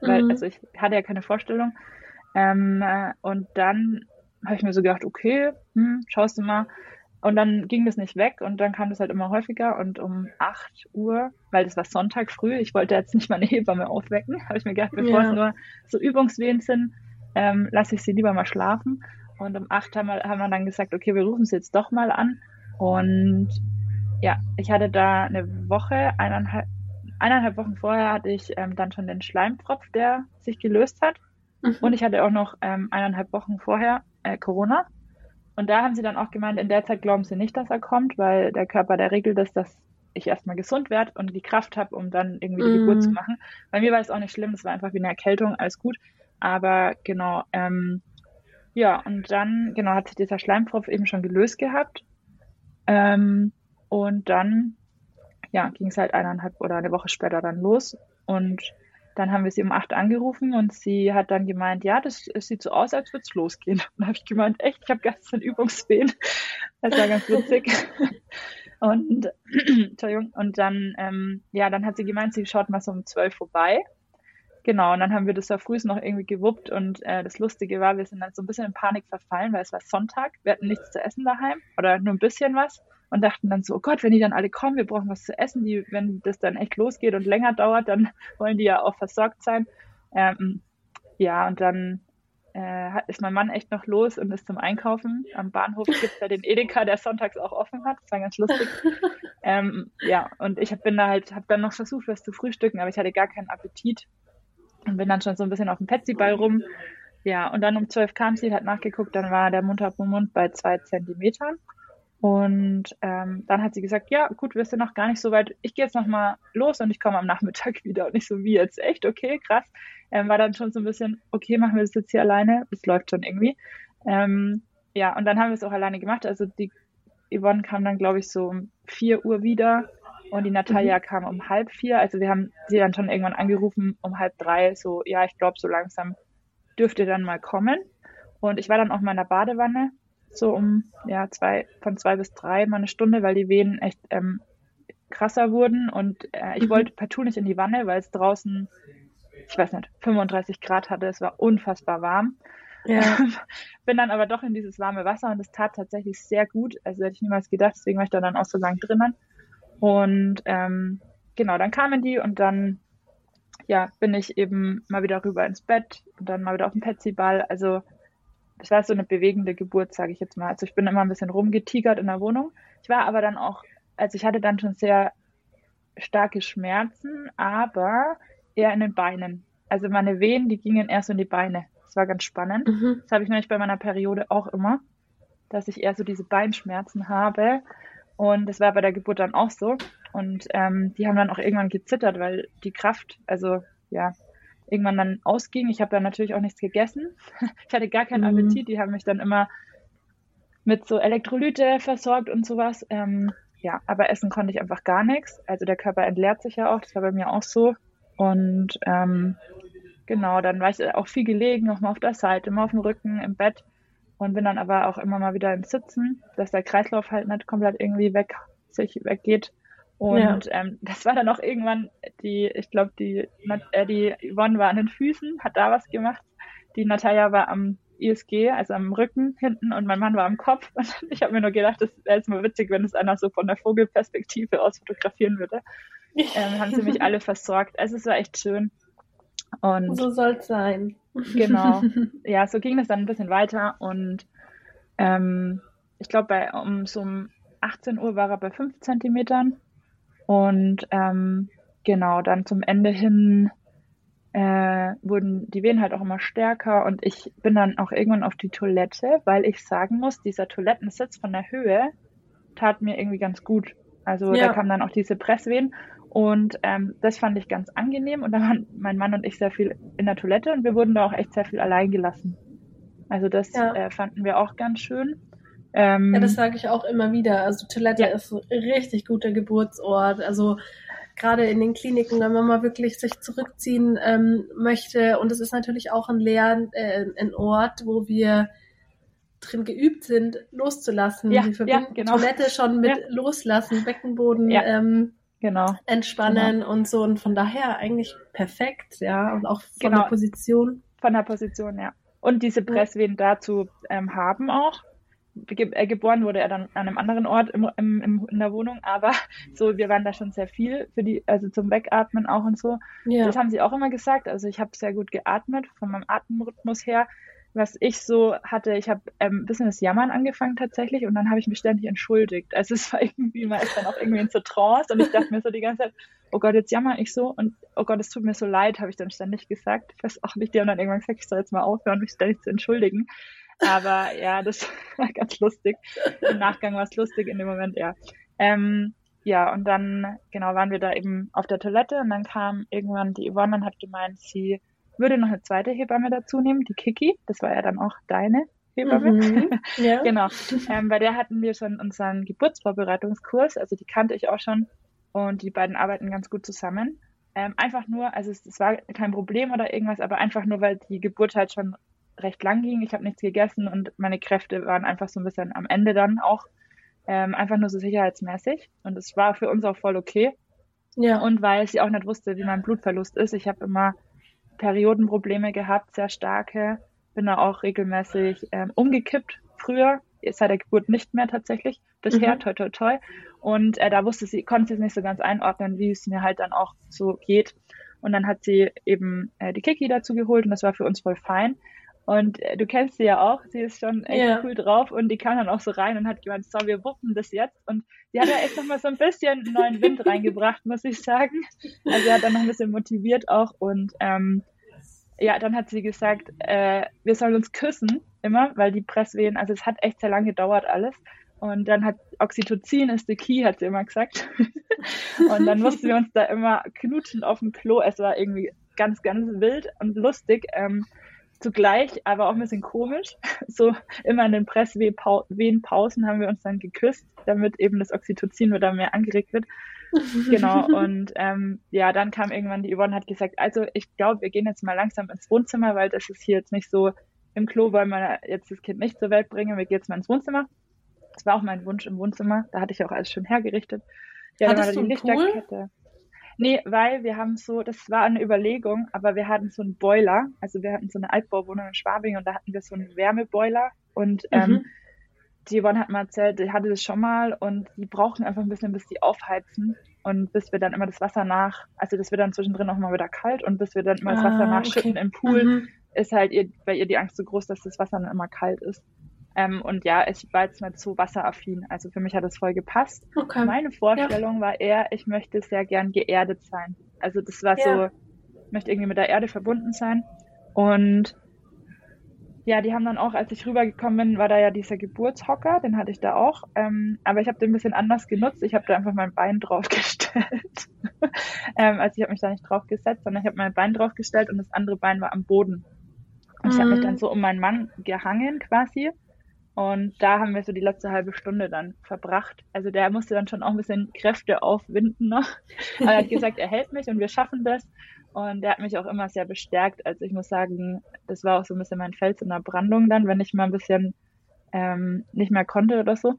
Weil, mhm. also ich hatte ja keine Vorstellung. Ähm, äh, und dann habe ich mir so gedacht, okay, hm, schaust du mal, und dann ging das nicht weg und dann kam das halt immer häufiger und um 8 Uhr, weil das war Sonntag früh, ich wollte jetzt nicht meine Hebamme aufwecken, habe ich mir gedacht, bevor ja. es nur so Übungswehen sind, ähm, lasse ich sie lieber mal schlafen. Und um 8 haben wir, haben wir dann gesagt, okay, wir rufen sie jetzt doch mal an. Und ja, ich hatte da eine Woche, eineinhalb, eineinhalb Wochen vorher hatte ich ähm, dann schon den Schleimfropf, der sich gelöst hat. Mhm. Und ich hatte auch noch ähm, eineinhalb Wochen vorher äh, Corona. Und da haben sie dann auch gemeint, in der Zeit glauben sie nicht, dass er kommt, weil der Körper, der regelt das, dass ich erstmal gesund werde und die Kraft habe, um dann irgendwie die mm. Geburt zu machen. Bei mir war es auch nicht schlimm, es war einfach wie eine Erkältung, alles gut. Aber genau, ähm, ja, und dann, genau, hat sich dieser Schleimfropf eben schon gelöst gehabt. Ähm, und dann, ja, ging es halt eineinhalb oder eine Woche später dann los. Und dann haben wir sie um acht angerufen und sie hat dann gemeint, ja, das, es sieht so aus, als würde es losgehen. Und dann habe ich gemeint, echt, ich habe gestern Übungswehen. Das war ganz witzig. Und, Entschuldigung, und dann, ähm, ja, dann hat sie gemeint, sie schaut mal so um zwölf vorbei. Genau, und dann haben wir das ja früh noch irgendwie gewuppt und äh, das Lustige war, wir sind dann so ein bisschen in Panik verfallen, weil es war Sonntag, wir hatten nichts zu essen daheim oder nur ein bisschen was und dachten dann so, oh Gott, wenn die dann alle kommen, wir brauchen was zu essen, die, wenn das dann echt losgeht und länger dauert, dann wollen die ja auch versorgt sein. Ähm, ja, und dann äh, ist mein Mann echt noch los und ist zum Einkaufen. Am Bahnhof gibt es ja den Edeka, der sonntags auch offen hat. Das war ganz lustig. ähm, ja, und ich hab, bin da halt, habe dann noch versucht, was zu frühstücken, aber ich hatte gar keinen Appetit und bin dann schon so ein bisschen auf dem Petsy-Ball rum. Ja, und dann um 12 kam sie, hat nachgeguckt, dann war der Mund bei zwei Zentimetern. Und ähm, dann hat sie gesagt, ja, gut, wir sind noch gar nicht so weit. Ich gehe jetzt noch mal los und ich komme am Nachmittag wieder. Und nicht so, wie jetzt? Echt? Okay, krass. Ähm, war dann schon so ein bisschen, okay, machen wir das jetzt hier alleine. Es läuft schon irgendwie. Ähm, ja, und dann haben wir es auch alleine gemacht. Also die Yvonne kam dann, glaube ich, so um vier Uhr wieder und die Natalia mhm. kam um halb vier. Also wir haben sie dann schon irgendwann angerufen um halb drei. So, ja, ich glaube, so langsam dürfte dann mal kommen. Und ich war dann auch mal in der Badewanne so um ja zwei von zwei bis drei mal eine Stunde, weil die Wehen echt ähm, krasser wurden und äh, ich mhm. wollte partout nicht in die Wanne, weil es draußen, ich weiß nicht, 35 Grad hatte. Es war unfassbar warm. Ja. Bin dann aber doch in dieses warme Wasser und es tat tatsächlich sehr gut. Also hätte ich niemals gedacht, deswegen war ich da dann auch so lang drinnen. Und ähm, genau, dann kamen die und dann ja, bin ich eben mal wieder rüber ins Bett und dann mal wieder auf den Petsyball. Also es war so eine bewegende Geburt, sage ich jetzt mal. Also ich bin immer ein bisschen rumgetigert in der Wohnung. Ich war aber dann auch, also ich hatte dann schon sehr starke Schmerzen, aber eher in den Beinen. Also meine Wehen, die gingen erst in die Beine. Das war ganz spannend. Mhm. Das habe ich nämlich bei meiner Periode auch immer, dass ich eher so diese Beinschmerzen habe. Und das war bei der Geburt dann auch so. Und ähm, die haben dann auch irgendwann gezittert, weil die Kraft, also ja, irgendwann dann ausging. Ich habe dann natürlich auch nichts gegessen. Ich hatte gar keinen mhm. Appetit. Die haben mich dann immer mit so Elektrolyte versorgt und sowas. Ähm, ja, aber essen konnte ich einfach gar nichts. Also der Körper entleert sich ja auch. Das war bei mir auch so. Und ähm, genau, dann war ich auch viel gelegen, auch mal auf der Seite, immer auf dem Rücken, im Bett und bin dann aber auch immer mal wieder im Sitzen, dass der Kreislauf halt nicht komplett irgendwie weg sich weggeht. Und ja. ähm, das war dann auch irgendwann die, ich glaube, die, äh, die Yvonne war an den Füßen, hat da was gemacht. Die Natalia war am ISG, also am Rücken hinten und mein Mann war am Kopf. Und ich habe mir nur gedacht, das wäre jetzt mal witzig, wenn es einer so von der Vogelperspektive aus fotografieren würde. Ähm, haben sie mich alle versorgt. Also es war echt schön. Und so soll es sein. Genau. Ja, so ging es dann ein bisschen weiter und ähm, ich glaube, bei um so um 18 Uhr war er bei 5 Zentimetern und ähm, genau, dann zum Ende hin äh, wurden die Wehen halt auch immer stärker und ich bin dann auch irgendwann auf die Toilette, weil ich sagen muss, dieser Toilettensitz von der Höhe tat mir irgendwie ganz gut. Also ja. da kamen dann auch diese Presswehen und ähm, das fand ich ganz angenehm und da waren mein Mann und ich sehr viel in der Toilette und wir wurden da auch echt sehr viel allein gelassen. Also das ja. äh, fanden wir auch ganz schön. Ähm, ja, das sage ich auch immer wieder. Also Toilette ja. ist ein richtig guter Geburtsort. Also gerade in den Kliniken, wenn man mal wirklich sich zurückziehen ähm, möchte. Und es ist natürlich auch ein Lehr äh, ein Ort, wo wir drin geübt sind, loszulassen. Ja, wir verbinden ja, genau. Toilette schon mit ja. Loslassen, Beckenboden ja. ähm, genau. entspannen genau. und so. Und von daher eigentlich perfekt, ja. Und auch von genau. der Position. Von der Position, ja. Und diese Presswehen dazu ähm, haben auch äh, geboren wurde er dann an einem anderen Ort im, im, in der Wohnung, aber so, wir waren da schon sehr viel für die, also zum Wegatmen auch und so. Ja. Das haben sie auch immer gesagt. Also ich habe sehr gut geatmet von meinem Atemrhythmus her. Was ich so hatte, ich habe ähm, ein bisschen das Jammern angefangen tatsächlich und dann habe ich mich ständig entschuldigt. Also es war irgendwie, man ist dann auch irgendwie in so Trance und ich dachte mir so die ganze Zeit, oh Gott, jetzt jammer ich so und oh Gott, es tut mir so leid, habe ich dann ständig gesagt. Ich weiß auch nicht, die haben dann irgendwann gesagt, ich soll jetzt mal aufhören, mich ständig zu entschuldigen. Aber ja, das war ganz lustig. Im Nachgang war es lustig, in dem Moment, ja. Ähm, ja, und dann, genau, waren wir da eben auf der Toilette und dann kam irgendwann die Yvonne und hat gemeint, sie würde noch eine zweite Hebamme dazu nehmen, die Kiki. Das war ja dann auch deine Hebamme. Mhm, ja. genau. Ähm, bei der hatten wir schon unseren Geburtsvorbereitungskurs, also die kannte ich auch schon und die beiden arbeiten ganz gut zusammen. Ähm, einfach nur, also es, es war kein Problem oder irgendwas, aber einfach nur, weil die Geburt halt schon recht lang ging. Ich habe nichts gegessen und meine Kräfte waren einfach so ein bisschen am Ende dann auch. Ähm, einfach nur so sicherheitsmäßig. Und es war für uns auch voll okay. Ja. Und weil sie auch nicht wusste, wie mein Blutverlust ist. Ich habe immer Periodenprobleme gehabt, sehr starke. Bin da auch regelmäßig ähm, umgekippt früher, seit der Geburt nicht mehr tatsächlich. Bisher, mhm. toi toi toi. Und äh, da wusste sie, konnte sie es nicht so ganz einordnen, wie es mir halt dann auch so geht. Und dann hat sie eben äh, die Kiki dazu geholt und das war für uns voll fein. Und äh, du kennst sie ja auch, sie ist schon echt ja. cool drauf und die kam dann auch so rein und hat gemeint, so, wir wuppen das jetzt. Und sie hat ja echt nochmal so ein bisschen neuen Wind reingebracht, muss ich sagen. Also sie hat dann noch ein bisschen motiviert auch und ähm, ja, dann hat sie gesagt, äh, wir sollen uns küssen immer, weil die Presswehen, also es hat echt sehr lange gedauert alles. Und dann hat Oxytocin ist the key, hat sie immer gesagt. und dann mussten wir uns da immer knutschen auf dem Klo. Es war irgendwie ganz, ganz wild und lustig. Ähm, zugleich aber auch ein bisschen komisch. So immer in den Presswehenpausen haben wir uns dann geküsst, damit eben das Oxytocin wieder mehr angeregt wird. Genau, und ähm, ja, dann kam irgendwann die Yvonne hat gesagt, also ich glaube, wir gehen jetzt mal langsam ins Wohnzimmer, weil das ist hier jetzt nicht so im Klo, weil man jetzt das Kind nicht zur Welt bringen, wir gehen jetzt mal ins Wohnzimmer. Das war auch mein Wunsch im Wohnzimmer, da hatte ich auch alles schön hergerichtet. Ja, Hattest dann war da die Lichterkette. Nee, weil wir haben so, das war eine Überlegung, aber wir hatten so einen Boiler, also wir hatten so eine Altbauwohnung in Schwabing und da hatten wir so einen Wärmeboiler und ähm, mhm. Die Yvonne hat mal erzählt, die hatte das schon mal und die brauchen einfach ein bisschen, bis die aufheizen und bis wir dann immer das Wasser nach, also das wird dann zwischendrin auch mal wieder kalt und bis wir dann immer das Wasser Ah, nachschütten okay. im Pool, Mhm. ist halt ihr, bei ihr die Angst so groß, dass das Wasser dann immer kalt ist. Ähm, und ja, ich war jetzt nicht so wasseraffin. Also für mich hat das voll gepasst. Okay. Meine Vorstellung war eher, ich möchte sehr gern geerdet sein. Also das war Ja. so, ich möchte irgendwie mit der Erde verbunden sein. Und ja, die haben dann auch, als ich rübergekommen bin, war da ja dieser Geburtshocker, den hatte ich da auch. Ähm, aber ich habe den ein bisschen anders genutzt. Ich habe da einfach mein Bein draufgestellt. ähm, also ich habe mich da nicht draufgesetzt, sondern ich habe mein Bein draufgestellt und das andere Bein war am Boden. Und ich habe mich Mhm. dann so um meinen Mann gehangen quasi. Und da haben wir so die letzte halbe Stunde dann verbracht. Also der musste dann schon auch ein bisschen Kräfte aufwinden noch. Aber er hat gesagt, er hält mich und wir schaffen das. Und er hat mich auch immer sehr bestärkt. Also ich muss sagen, das war auch so ein bisschen mein Fels in der Brandung dann, wenn ich mal ein bisschen ähm, nicht mehr konnte oder so.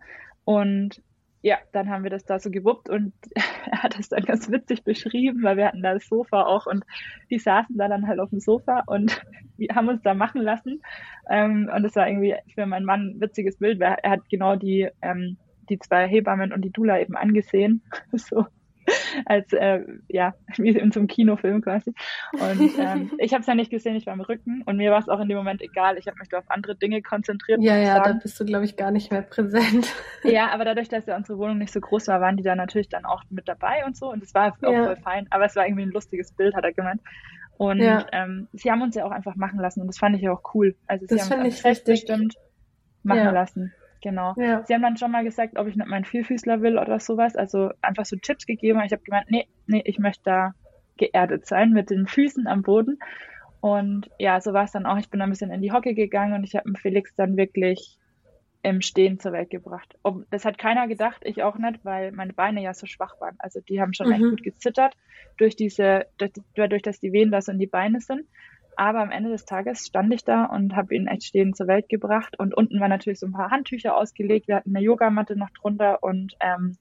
Und ja, dann haben wir das da so gewuppt und er hat es dann ganz witzig beschrieben, weil wir hatten da das Sofa auch und die saßen da dann halt auf dem Sofa und wir haben uns da machen lassen. Ähm, und es war irgendwie für meinen Mann ein witziges Bild, weil er hat genau die, ähm, die zwei Hebammen und die Dula eben angesehen. so als äh, ja, wie in so einem Kinofilm quasi. Und ähm, ich habe es ja nicht gesehen, ich war am Rücken und mir war es auch in dem Moment egal. Ich habe mich da auf andere Dinge konzentriert. Ja, ja, da bist du, glaube ich, gar nicht mehr präsent. Ja, aber dadurch, dass ja unsere Wohnung nicht so groß war, waren die da natürlich dann auch mit dabei und so. Und das war auch Ja. voll fein. Aber es war irgendwie ein lustiges Bild, hat er gemeint. Und Ja. ähm, sie haben uns ja auch einfach machen lassen und das fand ich ja auch cool. Also sie Das haben uns ich richtig. bestimmt machen Ja. lassen. Genau. Ja. Sie haben dann schon mal gesagt, ob ich nicht meinen Vierfüßler will oder sowas. Also einfach so Tipps gegeben. Ich habe gemeint, nee, nee, ich möchte da geerdet sein mit den Füßen am Boden. Und ja, so war es dann auch. Ich bin ein bisschen in die Hocke gegangen und ich habe Felix dann wirklich im Stehen zur Welt gebracht. Ob, das hat keiner gedacht, ich auch nicht, weil meine Beine ja so schwach waren. Also die haben schon echt Mhm. gut gezittert durch diese, durch, dadurch, dass die Venen da so in die Beine sind. Aber am Ende des Tages stand ich da und habe ihn echt stehend zur Welt gebracht. Und unten waren natürlich so ein paar Handtücher ausgelegt. Wir hatten eine Yogamatte noch drunter und ähm,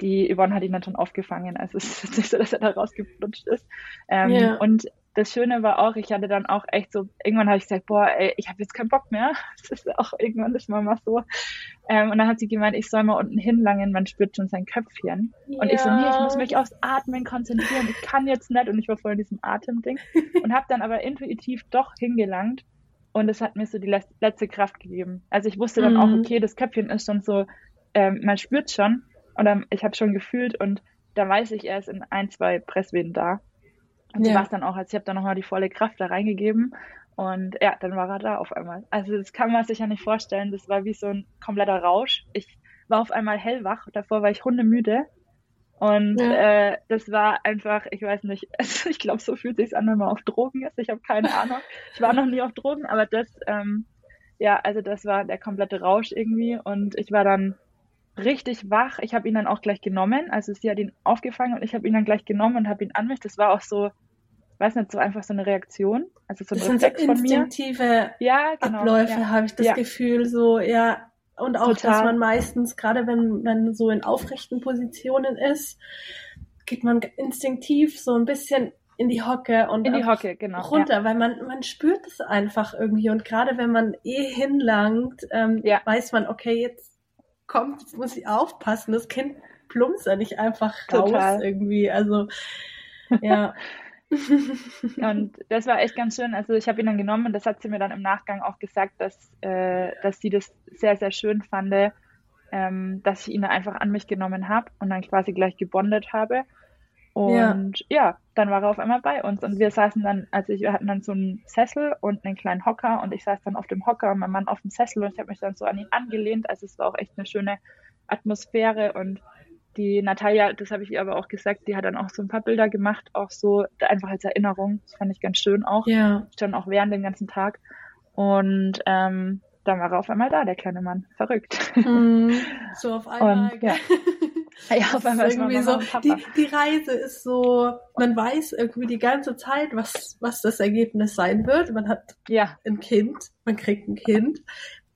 die Yvonne hat ihn dann schon aufgefangen. Also es ist nicht so, dass er da rausgeflutscht ist. Ähm, Ja. Und das Schöne war auch, ich hatte dann auch echt so, irgendwann habe ich gesagt, boah, ey, ich habe jetzt keinen Bock mehr. Das ist auch irgendwann ist man mal so. Ähm, und dann hat sie gemeint, ich soll mal unten hinlangen, man spürt schon sein Köpfchen. Und ich so, nee, ich muss mich aufs Atmen konzentrieren, ich kann jetzt nicht. Und ich war voll in diesem Atemding. Und habe dann aber intuitiv doch hingelangt. Und es hat mir so die letzte Kraft gegeben. Also ich wusste dann Mhm. auch, okay, das Köpfchen ist schon so, ähm, man spürt schon. Und dann, ich habe schon gefühlt und da weiß ich, er ist in ein, zwei Presswehen da. Und so Ja. war es dann auch, als ich habe dann nochmal die volle Kraft da reingegeben. Und ja, dann war er da auf einmal. Also das kann man sich ja nicht vorstellen. Das war wie so ein kompletter Rausch. Ich war auf einmal hellwach. Davor war ich hundemüde. Und Ja. äh, das war einfach, ich weiß nicht, also ich glaube, so fühlt sich an, wenn man auf Drogen ist. Ich habe keine Ahnung. Ich war noch nie auf Drogen, aber das, ähm, ja, also das war der komplette Rausch irgendwie. Und ich war dann richtig wach. Ich habe ihn dann auch gleich genommen. Also sie hat ihn aufgefangen und ich habe ihn dann gleich genommen und habe ihn an mich. Das war auch so, weiß nicht, so einfach so eine Reaktion. Also so ein Das sind so Reflex von mir. instinktive Ja, genau. Abläufe, ja. habe ich das Ja. Gefühl, so, ja. Und auch, Total. dass man meistens, gerade wenn man so in aufrechten Positionen ist, geht man instinktiv so ein bisschen in die Hocke und In die Hocke, genau. runter, weil man, man spürt es einfach irgendwie. Und gerade wenn man eh hinlangt, ähm, Ja. weiß man, okay, jetzt kommt, jetzt muss ich aufpassen. Das Kind plumpst ja nicht einfach raus Total. irgendwie. Also, ja. Ja. Und das war echt ganz schön. Also ich habe ihn dann genommen und das hat sie mir dann im Nachgang auch gesagt, dass, äh, dass sie das sehr, sehr schön fand, ähm, dass ich ihn einfach an mich genommen habe und dann quasi gleich gebondet habe. Und ja. dann war er auf einmal bei uns und wir saßen dann, also wir hatten dann so einen Sessel und einen kleinen Hocker und ich saß dann auf dem Hocker und mein Mann auf dem Sessel und ich habe mich dann so an ihn angelehnt. Also es war auch echt eine schöne Atmosphäre und die Natalia, das habe ich ihr aber auch gesagt, die hat dann auch so ein paar Bilder gemacht, auch so einfach als Erinnerung. Das fand ich ganz schön auch. ja. Schon auch während dem ganzen Tag. Und ähm, dann war er auf einmal da, der kleine Mann. Verrückt. Mm, so auf einmal. Und, ja. Ja, auf einmal irgendwie so, die, die Reise ist so, man weiß irgendwie die ganze Zeit, was, was das Ergebnis sein wird. Man hat Ja, ein Kind, man kriegt ein Kind.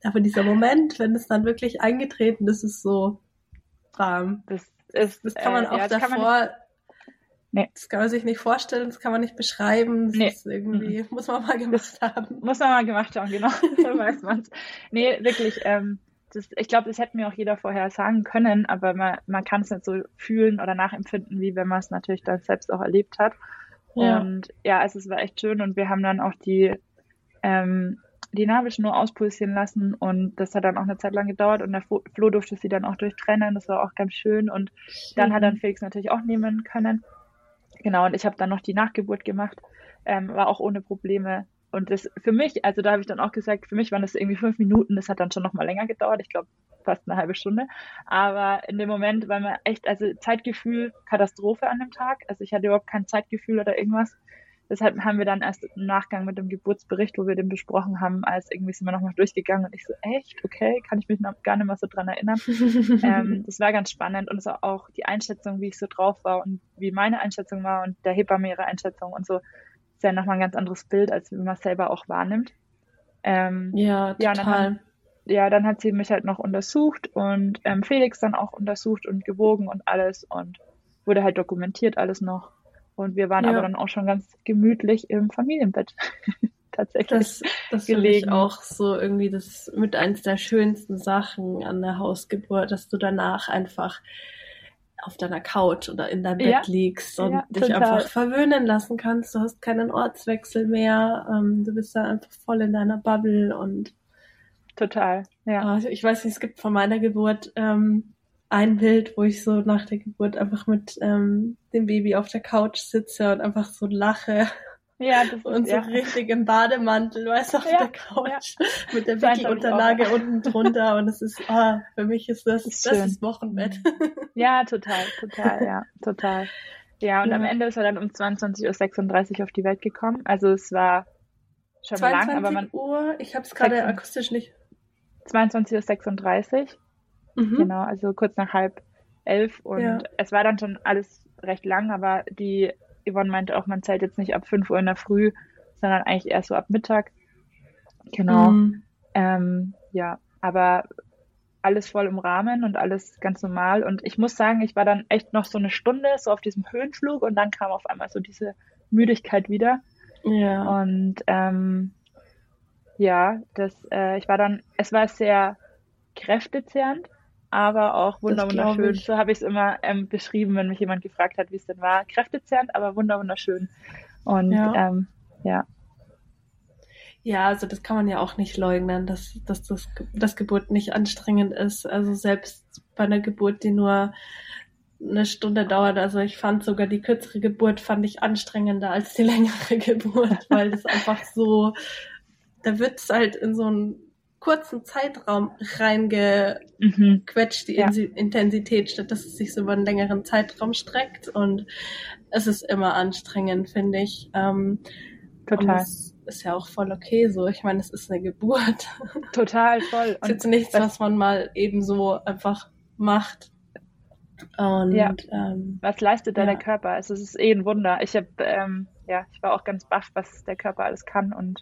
Aber dieser Moment, wenn es dann wirklich eingetreten ist, ist so bam. das ist. Das kann man äh, auch ja, das davor, Nee. das kann man sich nicht vorstellen, das kann man nicht beschreiben. Das Nee. ist irgendwie, muss man mal gemacht haben. Muss man mal gemacht haben, genau. so weiß man's. Nee, wirklich, ähm, das, ich glaube, das hätte mir auch jeder vorher sagen können, aber man, man kann es nicht so fühlen oder nachempfinden, wie wenn man es natürlich dann selbst auch erlebt hat. Ja. Und ja, also es war echt schön und wir haben dann auch die, ähm, die Nabelschnur auspulsieren lassen und das hat dann auch eine Zeit lang gedauert und der Flo durfte sie dann auch durchtrennen, das war auch ganz schön und schön. dann hat dann Felix natürlich auch nehmen können. Genau, und ich habe dann noch die Nachgeburt gemacht, ähm, war auch ohne Probleme und das für mich, also da habe ich dann auch gesagt, für mich waren das irgendwie fünf Minuten, das hat dann schon noch mal länger gedauert, ich glaube fast eine halbe Stunde. Aber in dem Moment war mir echt, also Zeitgefühl, Katastrophe an dem Tag. Also ich hatte überhaupt kein Zeitgefühl oder irgendwas. Deshalb haben wir dann erst im Nachgang mit dem Geburtsbericht, wo wir den besprochen haben, als irgendwie sind wir nochmal durchgegangen und ich so, echt, okay, kann ich mich noch gar nicht mehr so dran erinnern. ähm, das war ganz spannend und es war auch die Einschätzung, wie ich so drauf war und wie meine Einschätzung war und der Hebamme ihre Einschätzung und so ist ja nochmal ein ganz anderes Bild, als wie man es selber auch wahrnimmt. Ähm, ja, total. Ja, dann hat, ja, dann hat sie mich halt noch untersucht und ähm, Felix dann auch untersucht und gewogen und alles und wurde halt dokumentiert alles noch. Und wir waren ja. aber dann auch schon ganz gemütlich im Familienbett. Tatsächlich. Das, das ich auch so irgendwie das mit eins der schönsten Sachen an der Hausgeburt, dass du danach einfach auf deiner Couch oder in deinem ja. Bett liegst und ja, dich total. einfach verwöhnen lassen kannst. Du hast keinen Ortswechsel mehr. Ähm, du bist da einfach voll in deiner Bubble und total. Ja. Äh, ich weiß nicht, es gibt von meiner Geburt ähm, ein Bild, wo ich so nach der Geburt einfach mit ähm, dem Baby auf der Couch sitze und einfach so lache ja, das ist, und so ja. richtig im Bademantel, weißt du, auf ja, der Couch ja. mit der Wickelunterlage unten drunter und es ist, oh, für mich ist das, das ist, das ist Wochenbett. Ja, total, total, ja, total. Ja, und ja. am Ende ist er dann um 22.36 Uhr auf die Welt gekommen. Also es war schon 22 lang, aber man. Uhr, ich habe es gerade akustisch nicht. 22.36 Uhr. Mhm. Genau, also kurz nach halb elf. Und ja. es war dann schon alles recht lang, aber die Yvonne meinte auch, man zählt jetzt nicht ab 5 Uhr in der Früh, sondern eigentlich erst so ab Mittag. Genau. Mhm. Ähm, ja, aber alles voll im Rahmen und alles ganz normal. Und ich muss sagen, ich war dann echt noch so eine Stunde so auf diesem Höhenflug und dann kam auf einmal so diese Müdigkeit wieder. Ja. Und ähm, ja, das, äh, ich war dann, es war sehr kräftezehrend, aber auch wunderschön. So habe ich es immer ähm, beschrieben, wenn mich jemand gefragt hat, wie es denn war. Kräftezehrend, aber wunderschön. Und ja. Ähm, ja. Ja, also das kann man ja auch nicht leugnen, dass, dass das, das Geburt nicht anstrengend ist. Also selbst bei einer Geburt, die nur eine Stunde dauert. Also ich fand sogar die kürzere Geburt fand ich anstrengender als die längere Geburt, weil das einfach so, da wird es halt in so ein kurzen Zeitraum reingequetscht, die ja. Intensität, statt dass es sich so über einen längeren Zeitraum streckt. Und es ist immer anstrengend, finde ich. Ähm, Total. ist ja auch voll okay so. Ich meine, es ist eine Geburt. Total, voll. es ist nichts, was man mal eben so einfach macht. Und, ja. ähm, was leistet da ja. der Körper? Also es ist eh ein Wunder. Ich habe, ähm, ja, ich war auch ganz baff, was der Körper alles kann und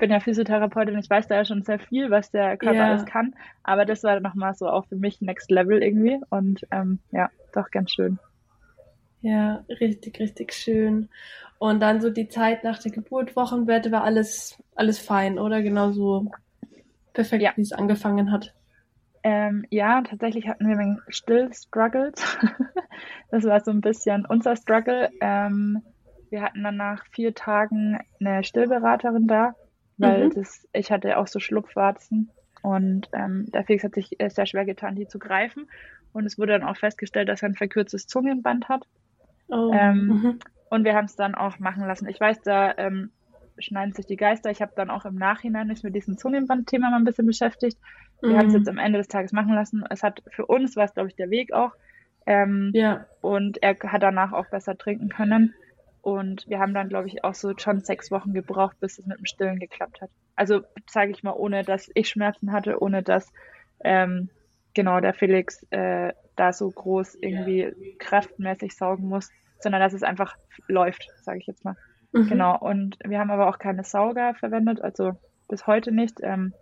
bin ja Physiotherapeutin, ich weiß da ja schon sehr viel, was der Körper ja. alles kann. Aber das war nochmal so auch für mich Next Level irgendwie. Und ähm, ja, doch ganz schön. Ja, richtig, richtig schön. Und dann so die Zeit nach der Geburt, Wochenbett, war alles, alles fein, oder? Genauso perfekt, ja. wie es angefangen hat. Ähm, ja, tatsächlich hatten wir still Struggles. das war so ein bisschen unser Struggle. Ähm, wir hatten dann nach vier Tagen eine Stillberaterin da, weil mhm. das, ich hatte auch so Schlupfwarzen und ähm, der Felix hat sich sehr schwer getan, die zu greifen. Und es wurde dann auch festgestellt, dass er ein verkürztes Zungenband hat. Oh. Ähm, mhm. Und wir haben es dann auch machen lassen. Ich weiß, da ähm, schneiden sich die Geister. Ich habe dann auch im Nachhinein mich mit diesem Zungenband-Thema mal ein bisschen beschäftigt. Wir mhm. haben es jetzt am Ende des Tages machen lassen. Es hat für uns war es, glaube ich, der Weg auch. Ähm, ja. Und er hat danach auch besser trinken können. Und wir haben dann, glaube ich, auch so schon sechs Wochen gebraucht, bis es mit dem Stillen geklappt hat. Also sage ich mal, ohne dass ich Schmerzen hatte, ohne dass ähm, genau der Felix äh, da so groß irgendwie kraftmäßig saugen muss, sondern dass es einfach läuft, sage ich jetzt mal. Mhm. Genau. Und wir haben aber auch keine Sauger verwendet, also bis heute nicht. Ähm,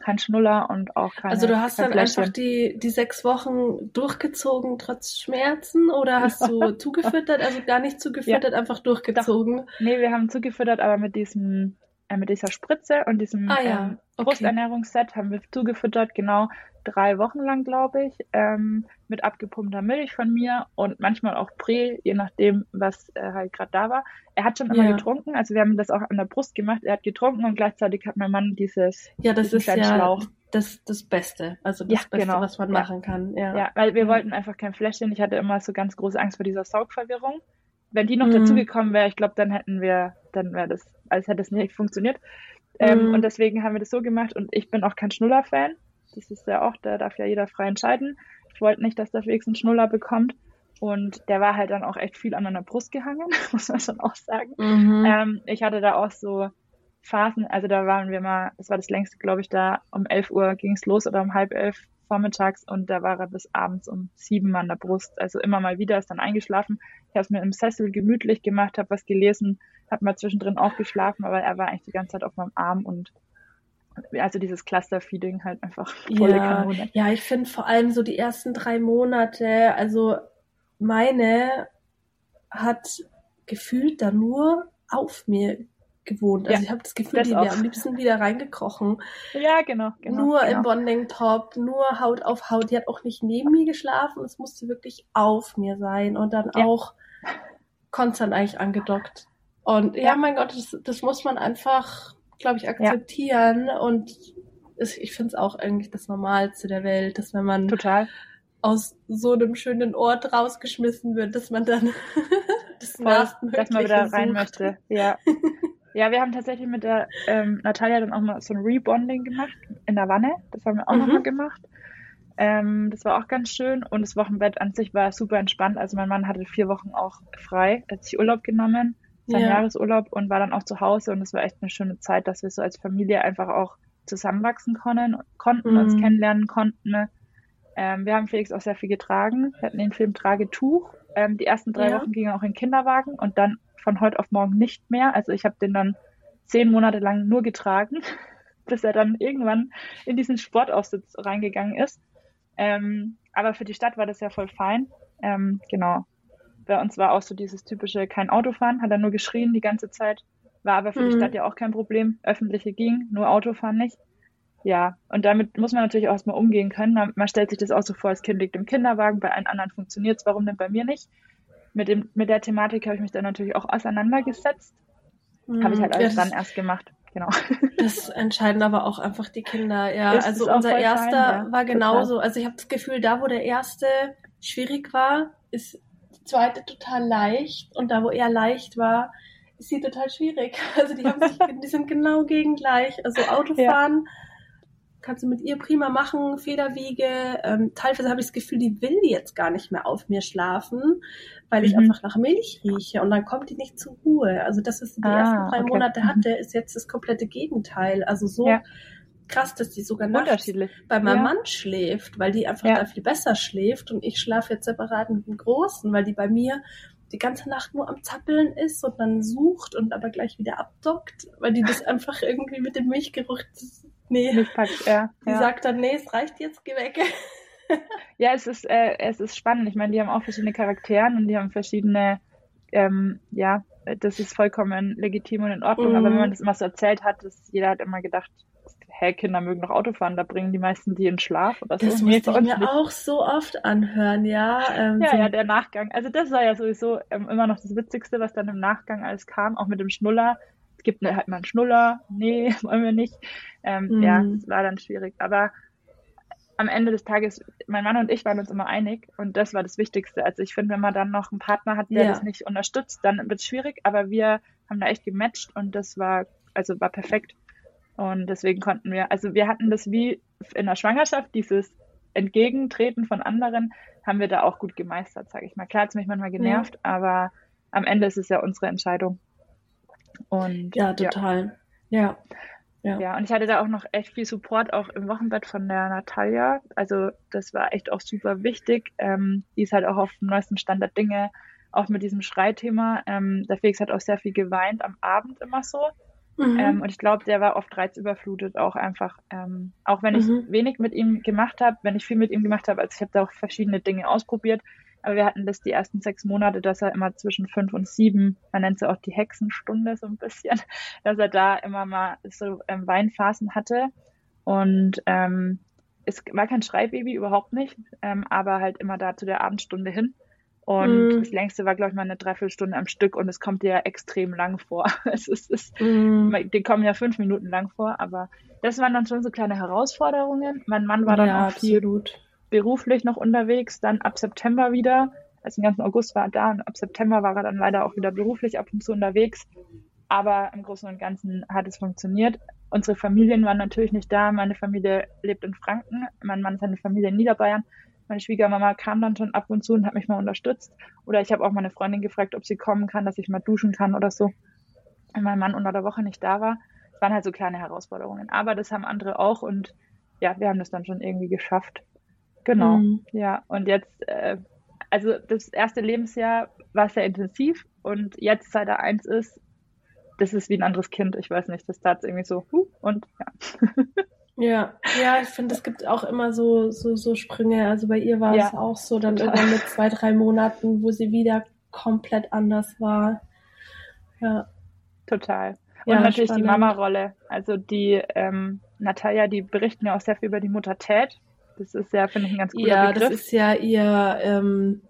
kein Schnuller und auch keine Also du hast dann Fläschchen. einfach die, die sechs Wochen durchgezogen trotz Schmerzen oder hast du zugefüttert, also gar nicht zugefüttert, ja. einfach durchgezogen? Doch. Nee, wir haben zugefüttert, aber mit diesem äh, mit dieser Spritze und diesem Ah ja, ähm, okay. Brusternährungsset haben wir zugefüttert, genau drei Wochen lang, glaube ich, ähm, mit abgepumpter Milch von mir und manchmal auch Prä, je nachdem, was äh, halt gerade da war. Er hat schon immer Ja. getrunken, also wir haben das auch an der Brust gemacht. Er hat getrunken und gleichzeitig hat mein Mann dieses, Ja, das ist ja Schlauch. das, das Beste. Also das Ja, Beste, genau. was man Ja. machen kann. Ja. Ja, weil wir wollten einfach kein Fläschchen. Ich hatte immer so ganz große Angst vor dieser Saugverwirrung. Wenn die noch Mhm. dazugekommen wäre, ich glaube, dann hätten wir, dann wäre das, als hätte es nicht funktioniert. Ähm, Mhm. und deswegen haben wir das so gemacht und ich bin auch kein Schnuller-Fan. Das ist ja auch, da darf ja jeder frei entscheiden. Ich wollte nicht, dass der Felix einen Schnuller bekommt. Und der war halt dann auch echt viel an meiner Brust gehangen, muss man schon auch sagen. Mhm. Ähm, ich hatte da auch so Phasen, also da waren wir mal, das war das längste, glaube ich, da um 11 Uhr ging es los oder um halb elf vormittags und da war er bis abends um sieben an der Brust. Also immer mal wieder ist dann eingeschlafen. Ich habe es mir im Sessel gemütlich gemacht, habe was gelesen, habe mal zwischendrin auch geschlafen, aber er war eigentlich die ganze Zeit auf meinem Arm und also dieses Cluster-Feeding halt einfach volle Ja, Kanone. ja, ich finde vor allem so die ersten drei Monate, also meine hat gefühlt da nur auf mir gewohnt. Also Ja, ich habe das Gefühl, das die wäre am liebsten wieder reingekrochen. Ja, genau, genau. nur genau. im Bonding-Top, nur Haut auf Haut. Die hat auch nicht neben mir geschlafen, es musste wirklich auf mir sein und dann Ja. auch konstant eigentlich angedockt. Und ja, Ja. mein Gott, das, das muss man einfach, glaube ich, akzeptieren. Und es, ich finde es auch eigentlich das Normalste der Welt, dass wenn man Total. aus so einem schönen Ort rausgeschmissen wird, dass man dann das Voll, dass man wieder rein sucht. möchte. Ja. Ja, wir haben tatsächlich mit der ähm, Natalia dann auch mal so ein Rebonding gemacht in der Wanne. Das haben wir auch Mhm. nochmal gemacht. Ähm, das war auch ganz schön und das Wochenbett an sich war super entspannt. Also mein Mann hatte vier Wochen auch frei, hat sich Urlaub genommen, sein Ja. Jahresurlaub und war dann auch zu Hause und es war echt eine schöne Zeit, dass wir so als Familie einfach auch zusammenwachsen können, konnten, uns Mhm. kennenlernen konnten. Ähm, wir haben Felix auch sehr viel getragen. Wir hatten den Film Tragetuch. Ähm, die ersten drei Ja. Wochen ging er auch in den Kinderwagen und dann von heute auf morgen nicht mehr. Also ich habe den dann zehn Monate lang nur getragen, bis er dann irgendwann in diesen Sportaufsitz reingegangen ist. Ähm, aber für die Stadt war das ja voll fein. Ähm, genau. Bei uns war auch so dieses typische kein Autofahren, hat er nur geschrien die ganze Zeit. War aber für die Mhm. Stadt ja auch kein Problem. Öffentliche ging, nur Autofahren nicht. Ja, und damit muss man natürlich auch erstmal umgehen können. Man, man stellt sich das auch so vor, das Kind liegt im Kinderwagen, bei allen anderen funktioniert es, warum denn bei mir nicht? Mit, dem, mit der Thematik habe ich mich dann natürlich auch auseinandergesetzt. Habe ich halt Mhm. alles Ja, dann erst gemacht. Genau. Das entscheiden aber auch einfach die Kinder, ja. Ist also es auch unser erster fein, ja, war total. genauso. Also ich habe das Gefühl, da wo der erste schwierig war, ist die zweite total leicht und da wo er leicht war, ist sie total schwierig. Also die haben sich, die sind genau gegengleich. Also Autofahren kannst du mit ihr prima machen, Federwiege. Ähm, teilweise habe ich das Gefühl, die will jetzt gar nicht mehr auf mir schlafen, weil ich Mhm. einfach nach Milch rieche und dann kommt die nicht zur Ruhe. Also das, was sie die Ah, ersten drei okay. Monate Mhm. hatte, ist jetzt das komplette Gegenteil. Also so Ja. krass, dass die sogar nachts bei meinem Ja. Mann schläft, weil die einfach Ja. da viel besser schläft und ich schlafe jetzt separat mit dem Großen, weil die bei mir die ganze Nacht nur am Zappeln ist und dann sucht und aber gleich wieder abdockt, weil die das einfach irgendwie mit dem Milchgeruch, das- nee, Nicht packt, ja. die ja. sagt dann, nee, es reicht jetzt, geh weg. Ja, es ist, äh, es ist spannend. Ich meine, die haben auch verschiedene Charakteren und die haben verschiedene, ähm, ja, das ist vollkommen legitim und in Ordnung. Mhm. Aber wenn man das immer so erzählt hat, dass jeder hat immer gedacht, hä, Kinder mögen doch Autofahren, da bringen die meisten die in Schlaf oder so. Das musste ich mir nicht. auch so oft anhören, ja. Ähm, Ja, so, ja, der Nachgang. Also das war ja sowieso ähm, immer noch das Witzigste, was dann im Nachgang alles kam, auch mit dem Schnuller. Es gibt halt mal einen Schnuller, nee, wollen wir nicht. Ähm, Mhm. Ja, es war dann schwierig. Aber am Ende des Tages, mein Mann und ich waren uns immer einig und das war das Wichtigste. Also ich finde, wenn man dann noch einen Partner hat, der Ja. das nicht unterstützt, dann wird es schwierig, aber wir haben da echt gematcht und das war, also war perfekt. Und deswegen konnten wir, also wir hatten das wie in der Schwangerschaft, dieses Entgegentreten von anderen, haben wir da auch gut gemeistert, sage ich mal. Klar hat es mich manchmal genervt, aber am Ende ist es ja unsere Entscheidung. Und ja, total. Ja. Ja. ja, und ich hatte da auch noch echt viel Support, auch im Wochenbett von der Natalia. Also das war echt auch super wichtig. Ähm, die ist halt auch auf dem neuesten Stand der Dinge, auch mit diesem Schreithema. Ähm, der Felix hat auch sehr viel geweint am Abend immer so. Mhm. Ähm, und ich glaube, der war oft reizüberflutet auch einfach. Ähm, auch wenn ich Mhm. wenig mit ihm gemacht habe, wenn ich viel mit ihm gemacht habe, also ich habe da auch verschiedene Dinge ausprobiert, Aber wir hatten das die ersten sechs Monate, dass er immer zwischen fünf und sieben, man nennt sie auch die Hexenstunde so ein bisschen, dass er da immer mal so ähm, Weinphasen hatte. Und ähm, es war kein Schreibaby, überhaupt nicht, ähm, aber halt immer da zu der Abendstunde hin. Und mm. das längste war, glaube ich, mal eine Dreiviertelstunde am Stück und es kommt dir ja extrem lang vor. Es ist, es, mm. die kommen ja fünf Minuten lang vor, aber das waren dann schon so kleine Herausforderungen. Mein Mann war dann ja, auch viel beruflich noch unterwegs, dann ab September wieder. Also den ganzen August war er da und ab September war er dann leider auch wieder beruflich ab und zu unterwegs. Aber im Großen und Ganzen hat es funktioniert. Unsere Familien waren natürlich nicht da. Meine Familie lebt in Franken, mein Mann ist eine Familie in Niederbayern. Meine Schwiegermama kam dann schon ab und zu und hat mich mal unterstützt. Oder ich habe auch meine Freundin gefragt, ob sie kommen kann, dass ich mal duschen kann oder so. Wenn mein Mann unter der Woche nicht da war. Es waren halt so kleine Herausforderungen. Aber das haben andere auch und ja, wir haben das dann schon irgendwie geschafft. Genau. Mhm. Ja, und jetzt, äh, also das erste Lebensjahr war sehr intensiv und jetzt, seit er eins ist, das ist wie ein anderes Kind. Ich weiß nicht, das tat irgendwie so, huh, und ja. Ja, ja, ich finde, es gibt auch immer so, so, so Sprünge. Also bei ihr war ja, es auch so, dann total. irgendwann mit zwei, drei Monaten, wo sie wieder komplett anders war. Ja. Total. Und ja, natürlich spannend. die Mama-Rolle. Also die ähm, Natalia, die berichten ja auch sehr viel über die Mutter Ted. Das ist ja, finde ich, ein ganz guter ja, Begriff. Ja, das ist ja ihr ähm,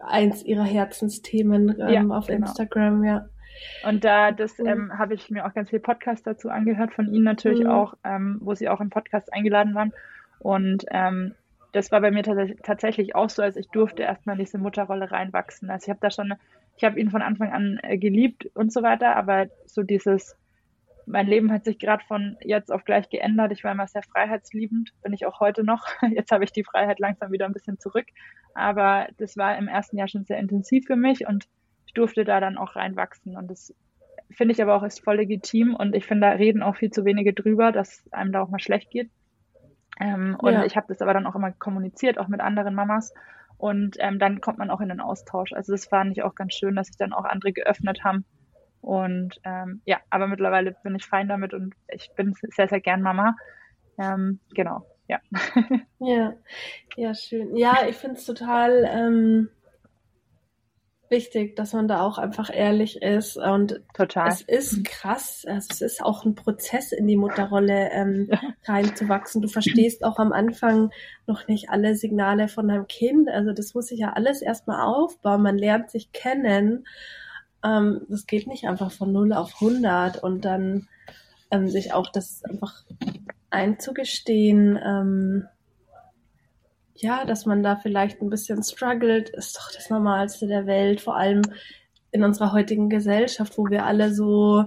eins ihrer Herzensthemen ähm, ja, auf genau. Instagram, ja. Und da das mhm. ähm, habe ich mir auch ganz viel Podcast dazu angehört, von Ihnen natürlich mhm. auch, ähm, wo Sie auch im Podcast eingeladen waren. Und ähm, das war bei mir tatsächlich auch so, als ich durfte erstmal in diese Mutterrolle reinwachsen. Also ich habe da schon, ich habe ihn von Anfang an äh, geliebt und so weiter, aber so dieses, mein Leben hat sich gerade von jetzt auf gleich geändert. Ich war immer sehr freiheitsliebend, bin ich auch heute noch. Jetzt habe ich die Freiheit langsam wieder ein bisschen zurück. Aber das war im ersten Jahr schon sehr intensiv für mich und ich durfte da dann auch reinwachsen. Und das finde ich aber auch ist voll legitim. Und ich finde, da reden auch viel zu wenige drüber, dass einem da auch mal schlecht geht. Ähm, und ja. ich habe das aber dann auch immer kommuniziert, auch mit anderen Mamas. Und ähm, dann kommt man auch in den Austausch. Also das fand ich auch ganz schön, dass sich dann auch andere geöffnet haben. Und ähm, ja, aber mittlerweile bin ich fein damit und ich bin sehr, sehr gern Mama. Ähm, genau, ja. ja, ja, schön. Ja, ich finde es total ähm, wichtig, dass man da auch einfach ehrlich ist. Und Total. es ist krass. Also es ist auch ein Prozess, in die Mutterrolle ähm, reinzuwachsen. Du verstehst auch am Anfang noch nicht alle Signale von deinem Kind. Also das muss sich ja alles erstmal aufbauen. Man lernt sich kennen. Ähm, das geht nicht einfach von 0 auf 100 und dann ähm, sich auch das einfach einzugestehen, ähm, ja, dass man da vielleicht ein bisschen struggelt, ist doch das Normalste der Welt, vor allem in unserer heutigen Gesellschaft, wo wir alle so,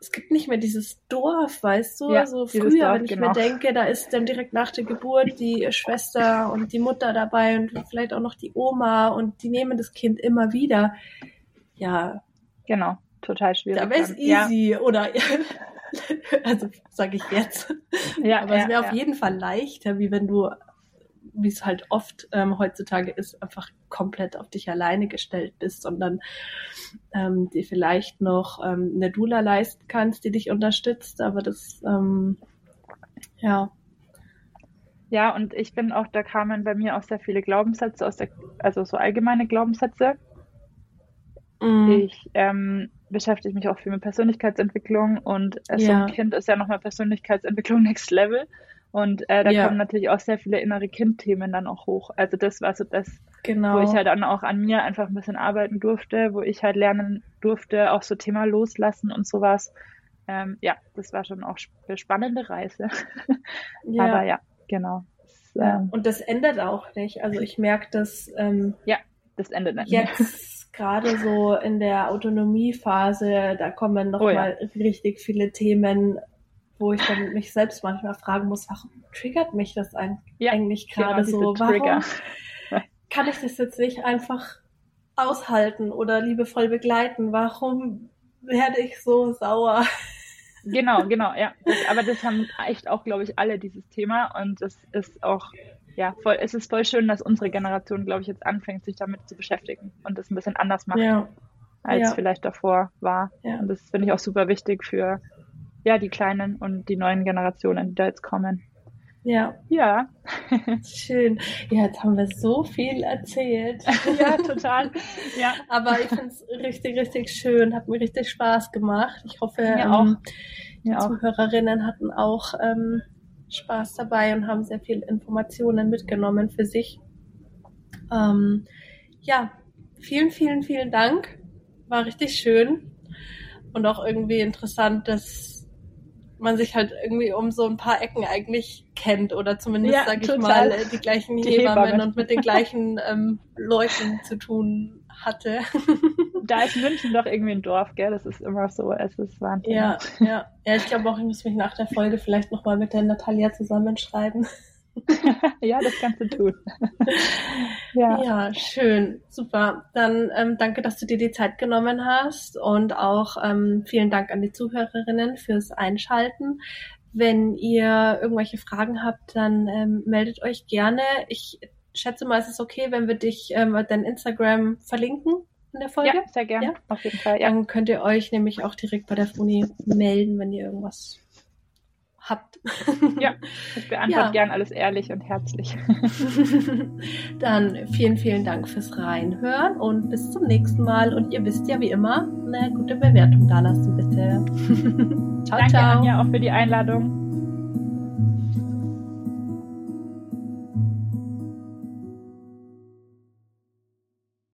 es gibt nicht mehr dieses Dorf, weißt du, ja, so früher, Dorf, wenn ich genau. mir denke, da ist dann direkt nach der Geburt die Schwester und die Mutter dabei und vielleicht auch noch die Oma und die nehmen das Kind immer wieder. Ja. Genau, total schwierig. Da wäre es easy, ja. oder? also sage ich jetzt. Ja, aber ja, es wäre auf jeden Fall leichter, wie wenn du wie es halt oft ähm, heutzutage ist, einfach komplett auf dich alleine gestellt bist, sondern ähm, dir vielleicht noch ähm, eine Dula leisten kannst, die dich unterstützt, aber das, ähm, ja. Ja, und ich bin auch, da kamen bei mir auch sehr viele Glaubenssätze aus der, also so allgemeine Glaubenssätze. Mm. Ich ähm, beschäftige mich auch viel mit Persönlichkeitsentwicklung und äh, so ein Kind ist ja nochmal Persönlichkeitsentwicklung Next Level. Und äh, da ja. kommen natürlich auch sehr viele innere Kindthemen dann auch hoch. Also das war so das, genau. wo ich halt dann auch an mir einfach ein bisschen arbeiten durfte, wo ich halt lernen durfte, auch so Thema loslassen und sowas. Ähm, ja, das war schon auch eine spannende Reise. Ja. Aber ja, genau. Das, ähm, und das endet auch nicht. Also ich merke das. Ähm, ja, das endet nicht. Jetzt gerade so in der Autonomiephase, da kommen noch oh, mal ja. richtig viele Themen wo ich dann mich selbst manchmal fragen muss, warum triggert mich das ja, eigentlich gerade genau, so? Warum kann ich das jetzt nicht einfach aushalten oder liebevoll begleiten? Warum werde ich so sauer? Genau, genau, ja. Das, aber das haben echt auch, glaube ich, alle dieses Thema und es ist auch, ja, voll, es ist voll schön, dass unsere Generation, glaube ich, jetzt anfängt, sich damit zu beschäftigen und das ein bisschen anders macht, ja. als ja. vielleicht davor war. Ja. Und das finde ich auch super wichtig für ja, die kleinen und die neuen Generationen, die da jetzt kommen. Ja. Ja. Schön. Ja, jetzt haben wir so viel erzählt. ja, total. Ja. Aber ich finde es richtig, richtig schön. Hat mir richtig Spaß gemacht. Ich hoffe, Mir ähm, auch. die auch. Zuhörerinnen hatten auch ähm, Spaß dabei und haben sehr viel Informationen mitgenommen für sich. Ähm, ja, vielen, vielen, vielen Dank. War richtig schön und auch irgendwie interessant, dass man sich halt irgendwie um so ein paar Ecken eigentlich kennt oder zumindest, Ja, sage ich mal, die gleichen Die Hebammen Hebamme. und mit den gleichen ähm, Leuten zu tun hatte. Da ist München doch irgendwie ein Dorf, gell? Das ist immer so, es ist Wahnsinn. Ja, ja. Ja, ich glaube auch, ich muss mich nach der Folge vielleicht nochmal mit der Natalia zusammenschreiben. ja, das kannst du tun. ja. Ja, schön, super. Dann ähm, danke, dass du dir die Zeit genommen hast und auch ähm, vielen Dank an die Zuhörerinnen fürs Einschalten. Wenn ihr irgendwelche Fragen habt, dann ähm, meldet euch gerne. Ich schätze mal, es ist okay, wenn wir dich ähm, dein Instagram verlinken in der Folge. ja, sehr gerne. Ja? Auf jeden Fall. Ja. Dann könnt ihr euch nämlich auch direkt bei der Funi melden, wenn ihr irgendwas habt. Ja, ich beantworte Ja. gern alles ehrlich und herzlich. Dann vielen, vielen Dank fürs Reinhören und bis zum nächsten Mal. Und ihr wisst ja wie immer, eine gute Bewertung da lassen, bitte. ciao, Danke, ciao. Anja, auch für die Einladung.